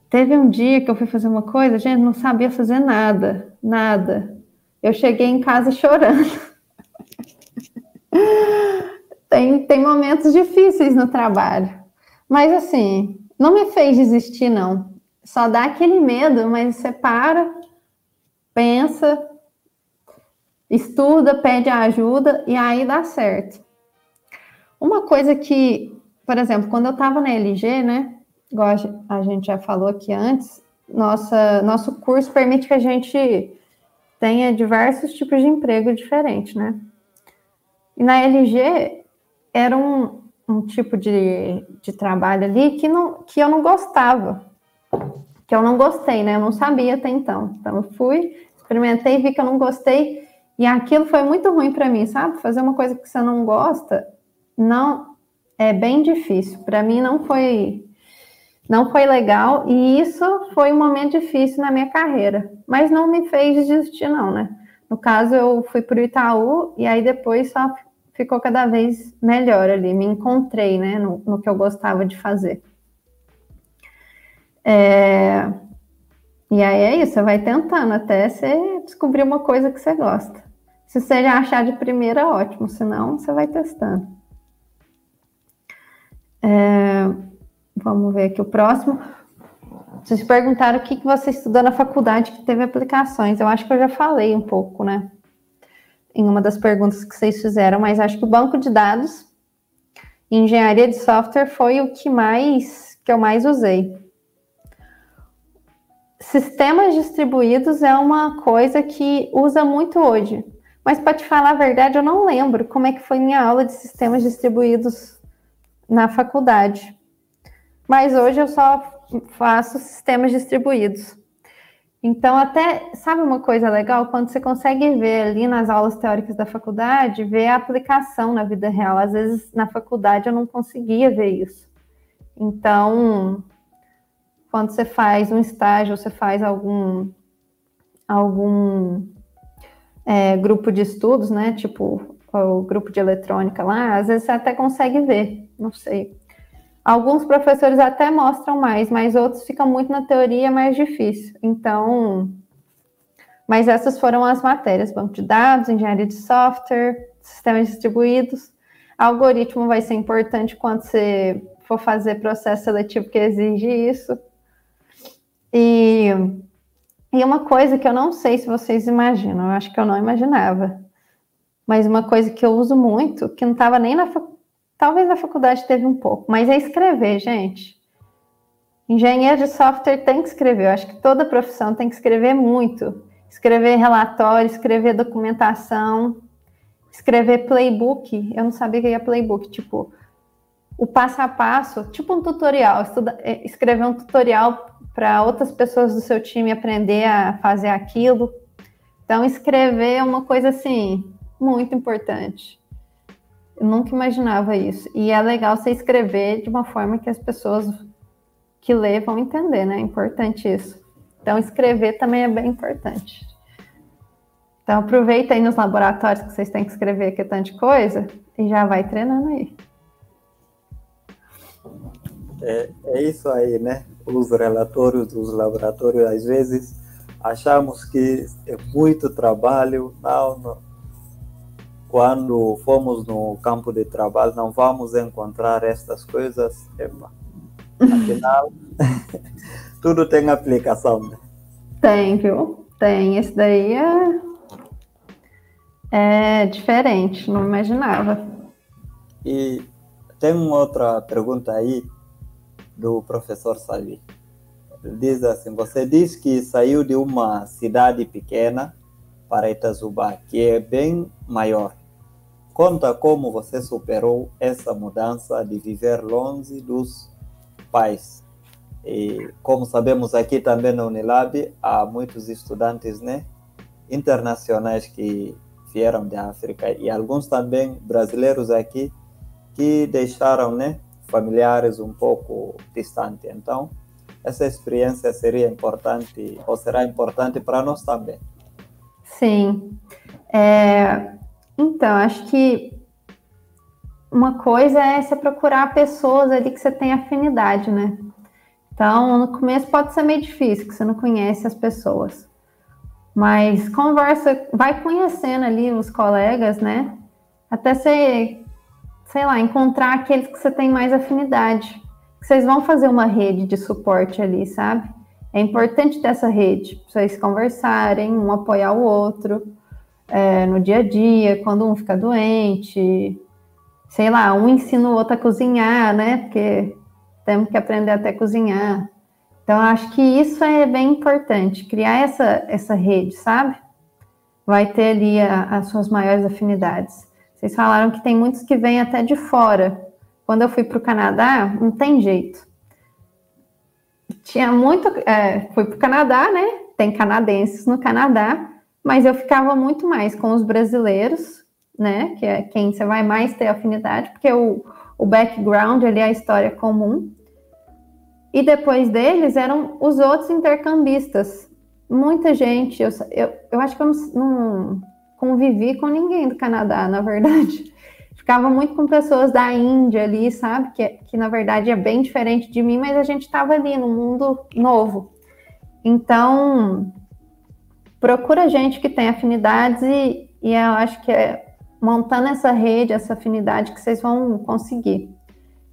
teve um dia que eu fui fazer uma coisa, gente, não sabia fazer nada, nada. Eu cheguei em casa [laughs] chorando. tem, tem momentos difíceis no trabalho. Mas assim, não me fez desistir, não. Só dá aquele medo, mas você para, pensa, estuda, pede ajuda e aí dá certo. Uma coisa que, por exemplo, quando eu estava na LG, né? Igual a gente já falou aqui antes, nossa, nosso curso permite que a gente tenha diversos tipos de emprego diferentes, né? E na LG era um, um tipo de, de trabalho ali que, não, que eu não gostava, que eu não gostei, né? Eu não sabia até então. Então eu fui, experimentei, vi que eu não gostei e aquilo foi muito ruim para mim, sabe? Fazer uma coisa que você não gosta, não é bem difícil. Para mim não foi não foi legal e isso foi um momento difícil na minha carreira, mas não me fez desistir não, né? No caso eu fui para o Itaú e aí depois só ficou cada vez melhor ali, me encontrei, né, no, no que eu gostava de fazer. É... E aí é isso, você vai tentando até você descobrir uma coisa que você gosta. Se você já achar de primeira, ótimo, senão você vai testando. É... Vamos ver aqui o próximo. Vocês perguntaram o que, que você estudou na faculdade que teve aplicações. Eu acho que eu já falei um pouco, né? Em uma das perguntas que vocês fizeram, mas acho que o banco de dados, engenharia de software foi o que mais que eu mais usei. Sistemas distribuídos é uma coisa que usa muito hoje. Mas para te falar a verdade, eu não lembro como é que foi minha aula de sistemas distribuídos na faculdade mas hoje eu só faço sistemas distribuídos. Então, até, sabe uma coisa legal? Quando você consegue ver ali nas aulas teóricas da faculdade, ver a aplicação na vida real. Às vezes, na faculdade, eu não conseguia ver isso. Então, quando você faz um estágio, você faz algum, algum é, grupo de estudos, né? Tipo, o grupo de eletrônica lá, às vezes você até consegue ver, não sei. Alguns professores até mostram mais, mas outros ficam muito na teoria, é mais difícil. Então, mas essas foram as matérias: banco de dados, engenharia de software, sistemas distribuídos. Algoritmo vai ser importante quando você for fazer processo seletivo que exige isso. E, e uma coisa que eu não sei se vocês imaginam, eu acho que eu não imaginava, mas uma coisa que eu uso muito, que não estava nem na faculdade Talvez na faculdade teve um pouco, mas é escrever, gente. Engenheiro de software tem que escrever. Eu acho que toda profissão tem que escrever muito. Escrever relatório, escrever documentação, escrever playbook. Eu não sabia que ia playbook, tipo o passo a passo, tipo um tutorial. Estuda, é, escrever um tutorial para outras pessoas do seu time aprender a fazer aquilo. Então, escrever é uma coisa assim muito importante. Eu nunca imaginava isso. E é legal você escrever de uma forma que as pessoas que lê vão entender, né? É importante isso. Então, escrever também é bem importante. Então, aproveita aí nos laboratórios que vocês têm que escrever aqui tanta coisa e já vai treinando aí. É, é isso aí, né? Os relatórios dos laboratórios, às vezes, achamos que é muito trabalho. Não, não. Quando fomos no campo de trabalho, não vamos encontrar estas coisas. Epa. Afinal, [laughs] tudo tem aplicação, né? Tem, viu? Tem. Esse daí é, é diferente, não imaginava. E tem uma outra pergunta aí do professor Sali. Diz assim: Você diz que saiu de uma cidade pequena para Itazubá, que é bem maior. Conta como você superou essa mudança de viver longe dos pais. E como sabemos aqui também na Unilab, há muitos estudantes né, internacionais que vieram da África e alguns também brasileiros aqui que deixaram né, familiares um pouco distantes. Então, essa experiência seria importante ou será importante para nós também. Sim. É, então, acho que uma coisa é você procurar pessoas ali que você tem afinidade, né? Então, no começo pode ser meio difícil, que você não conhece as pessoas. Mas conversa, vai conhecendo ali os colegas, né? Até você, sei lá, encontrar aqueles que você tem mais afinidade. Vocês vão fazer uma rede de suporte ali, sabe? É importante ter essa rede, vocês conversarem, um apoiar o outro é, no dia a dia, quando um fica doente, sei lá, um ensina o outro a cozinhar, né? Porque temos que aprender até a cozinhar. Então, acho que isso é bem importante, criar essa, essa rede, sabe? Vai ter ali a, as suas maiores afinidades. Vocês falaram que tem muitos que vêm até de fora. Quando eu fui para o Canadá, não tem jeito. Tinha muito. É, fui para o Canadá, né? Tem canadenses no Canadá, mas eu ficava muito mais com os brasileiros, né? Que é quem você vai mais ter afinidade, porque o, o background ali, a história é comum. E depois deles eram os outros intercambistas. Muita gente, eu, eu, eu acho que eu não, não convivi com ninguém do Canadá, na verdade. [laughs] Ficava muito com pessoas da Índia ali, sabe? Que, que na verdade é bem diferente de mim, mas a gente estava ali no mundo novo. Então, procura gente que tem afinidades e, e eu acho que é montando essa rede, essa afinidade que vocês vão conseguir.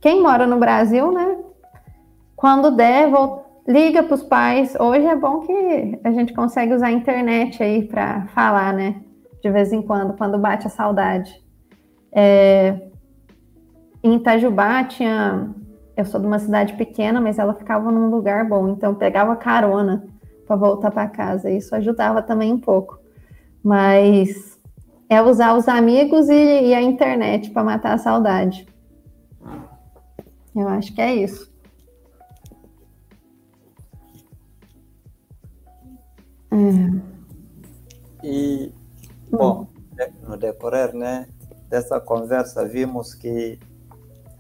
Quem mora no Brasil, né? Quando der, liga para os pais. Hoje é bom que a gente consegue usar a internet aí para falar, né? De vez em quando, quando bate a saudade. É, em Itajubá tinha. Eu sou de uma cidade pequena, mas ela ficava num lugar bom, então pegava carona para voltar para casa. Isso ajudava também um pouco. Mas é usar os amigos e, e a internet para matar a saudade. Eu acho que é isso. E, bom, no decorrer né, dessa conversa, vimos que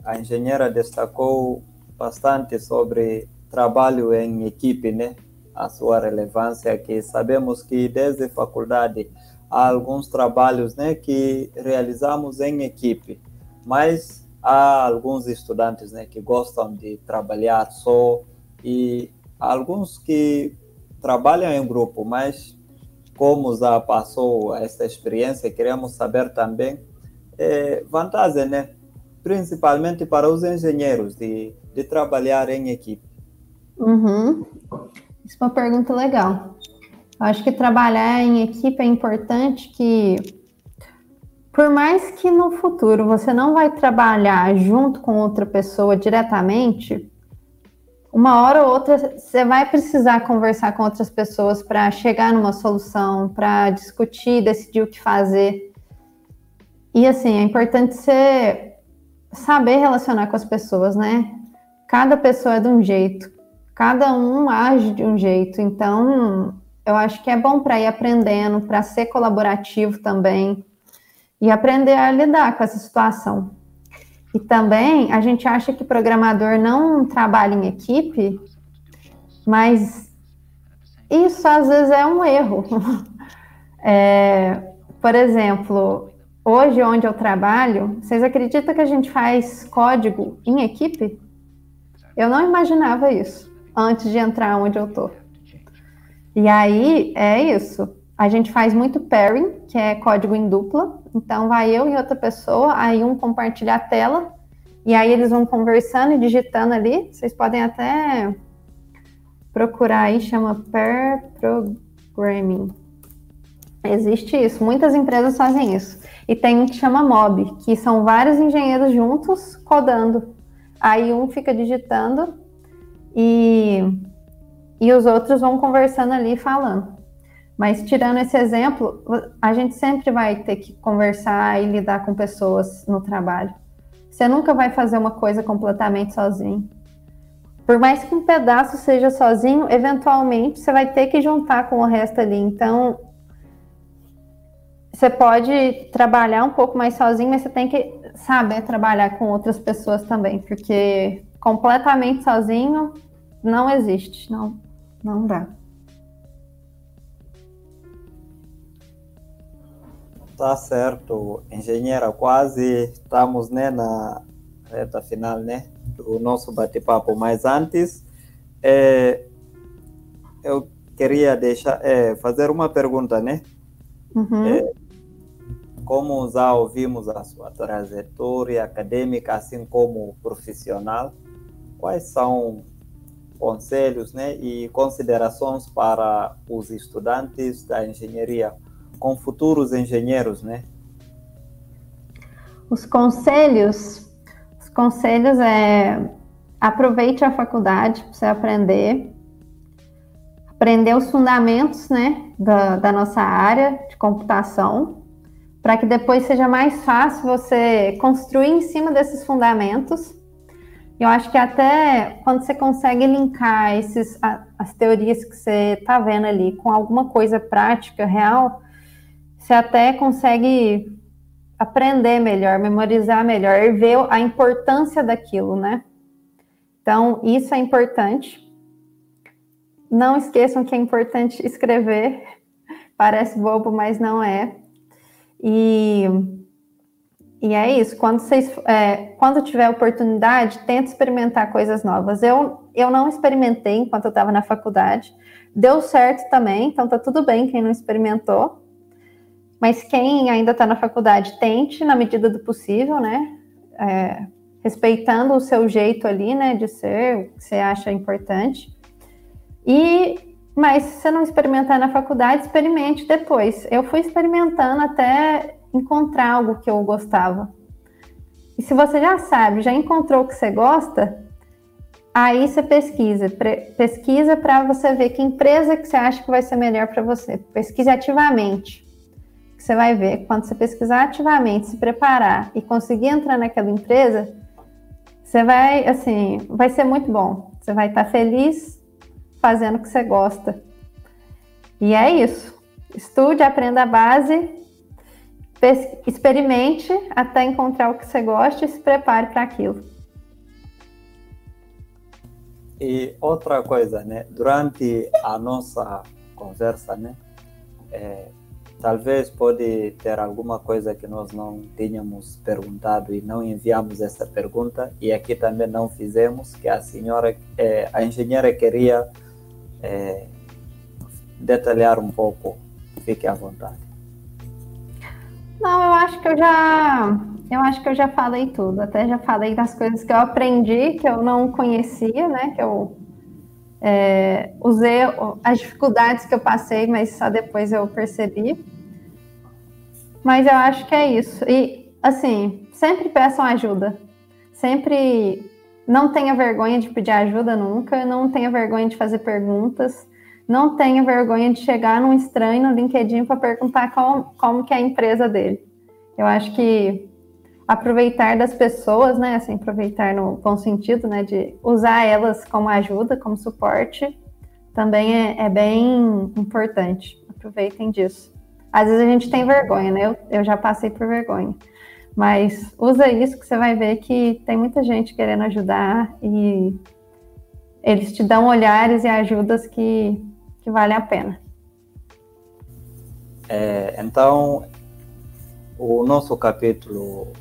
a engenheira destacou bastante sobre trabalho em equipe, né? A sua relevância, que sabemos que desde a faculdade há alguns trabalhos né, que realizamos em equipe, mas há alguns estudantes né, que gostam de trabalhar só e alguns que trabalham em grupo, mas como já passou essa experiência, queremos saber também é, vantagem, né? principalmente para os engenheiros, de, de trabalhar em equipe. Uhum. Isso é uma pergunta legal. Acho que trabalhar em equipe é importante que, por mais que no futuro você não vai trabalhar junto com outra pessoa diretamente, uma hora ou outra você vai precisar conversar com outras pessoas para chegar numa solução, para discutir, decidir o que fazer. E assim, é importante você saber relacionar com as pessoas, né? Cada pessoa é de um jeito, cada um age de um jeito. Então, eu acho que é bom para ir aprendendo, para ser colaborativo também e aprender a lidar com essa situação. E também a gente acha que programador não trabalha em equipe, mas isso às vezes é um erro. [laughs] É, por exemplo, hoje onde eu trabalho, vocês acreditam que a gente faz código em equipe? Eu não imaginava isso antes de entrar onde eu tô. E aí é isso. A gente faz muito pairing, que é código em dupla. Então vai eu e outra pessoa, aí um compartilha a tela, e aí eles vão conversando e digitando ali. Vocês podem até procurar aí, chama pair programming. Existe isso, muitas empresas fazem isso. E tem um que chama Mob, que são vários engenheiros juntos codando. Aí um fica digitando e, e os outros vão conversando ali falando. Mas tirando esse exemplo, a gente sempre vai ter que conversar e lidar com pessoas no trabalho. Você nunca vai fazer uma coisa completamente sozinho. Por mais que um pedaço seja sozinho, eventualmente você vai ter que juntar com o resto ali. Então, você pode trabalhar um pouco mais sozinho, mas você tem que saber trabalhar com outras pessoas também, porque completamente sozinho não existe, não, não dá. Tá certo, engenheira, quase estamos né, na reta final né, do nosso bate-papo, mas antes é, eu queria deixar, é, fazer uma pergunta, né? Uhum. É, como já ouvimos a sua trajetória acadêmica, assim como profissional, quais são conselhos né, e considerações para os estudantes da engenharia, com futuros engenheiros, né? Os conselhos, os conselhos é aproveite a faculdade para você aprender, aprender os fundamentos, né, da, da nossa área de computação, para que depois seja mais fácil você construir em cima desses fundamentos. Eu acho que até quando você consegue linkar esses, as teorias que você está vendo ali com alguma coisa prática, real, você até consegue aprender melhor, memorizar melhor e ver a importância daquilo, né? Então, isso é importante. Não esqueçam que é importante escrever. [laughs] Parece bobo, mas não é. E, e é isso. Quando vocês, é, quando tiver oportunidade, tenta experimentar coisas novas. Eu, eu não experimentei enquanto eu estava na faculdade. Deu certo também, então tá tudo bem quem não experimentou. Mas quem ainda está na faculdade, tente na medida do possível, né? É, respeitando o seu jeito ali, né, de ser, o que você acha importante. E mas se você não experimentar na faculdade, experimente depois. Eu fui experimentando até encontrar algo que eu gostava. E se você já sabe, já encontrou o que você gosta, aí você pesquisa. Pesquisa para você ver que empresa que você acha que vai ser melhor para você. Pesquise ativamente. Você vai ver, quando você pesquisar ativamente, se preparar e conseguir entrar naquela empresa, você vai, assim, vai ser muito bom. Você vai estar feliz fazendo o que você gosta. E é isso. Estude, aprenda a base, experimente até encontrar o que você gosta e se prepare para aquilo. E outra coisa, né? Durante a nossa conversa, né? É, talvez pode ter alguma coisa que nós não tínhamos perguntado e não enviamos essa pergunta e aqui também não fizemos, que a senhora, é, a engenheira queria é, detalhar um pouco, fique à vontade. Não, eu acho que eu já, eu acho que eu já falei tudo. Até já falei das coisas que eu aprendi que eu não conhecia, né? Que eu é, as dificuldades que eu passei, mas só depois eu percebi. Mas eu acho que é isso. E assim, sempre peçam ajuda. Sempre não tenha vergonha de pedir ajuda nunca, não tenha vergonha de fazer perguntas, não tenha vergonha de chegar num estranho no LinkedIn para perguntar como, como que é a empresa dele. Eu acho que aproveitar das pessoas, né, assim, aproveitar no bom sentido, né, de usar elas como ajuda, como suporte, também é, é bem importante. Aproveitem disso. Às vezes a gente tem vergonha, né? Eu, eu já passei por vergonha. Mas usa isso que você vai ver que tem muita gente querendo ajudar e eles te dão olhares e ajudas que, que vale a pena. É, então, o nosso capítulo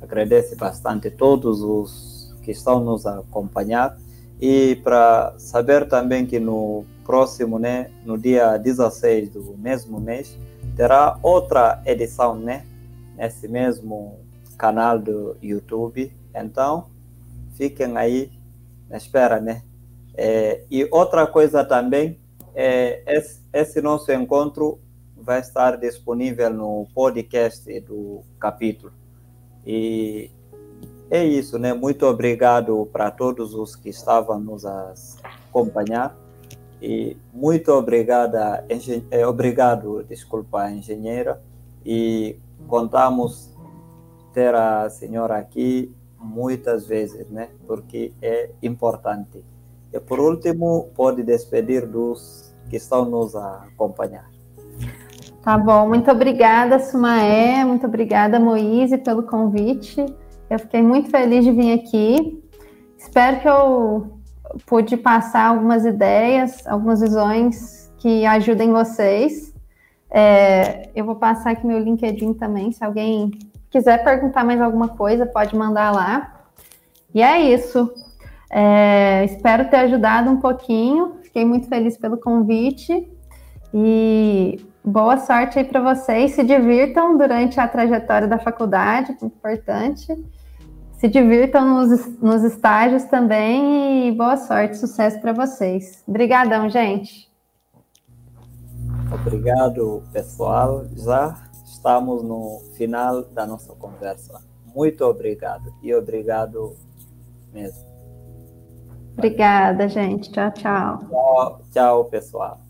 agradece bastante todos os que estão nos acompanhar e para saber também que no próximo, né, no dia 16 do mesmo mês, terá outra edição, né, nesse mesmo canal do YouTube. Então, fiquem aí na espera, né? É, e outra coisa também, é, esse, esse nosso encontro vai estar disponível no podcast do capítulo. E é isso, né? Muito obrigado para todos os que estavam nos acompanhar e muito obrigada, engen... Eh, obrigado, desculpa, engenheira. E contamos ter a senhora aqui muitas vezes, né? Porque é importante. E por último, pode despedir dos que estão nos a acompanhar. Tá bom, muito obrigada, Sumaé, muito obrigada, Moise, pelo convite. Eu fiquei muito feliz de vir aqui. Espero que eu pude passar algumas ideias, algumas visões que ajudem vocês. É, eu vou passar aqui meu LinkedIn também, se alguém quiser perguntar mais alguma coisa, pode mandar lá. E é isso. É, espero ter ajudado um pouquinho. Fiquei muito feliz pelo convite. E boa sorte aí para vocês. Se divirtam durante a trajetória da faculdade, muito importante. Se divirtam nos, nos estágios também e boa sorte, sucesso para vocês. Obrigadão, gente. Obrigado, pessoal. Já estamos no final da nossa conversa. Muito obrigado e obrigado mesmo. Obrigada, gente. Tchau, tchau. Tchau, tchau pessoal.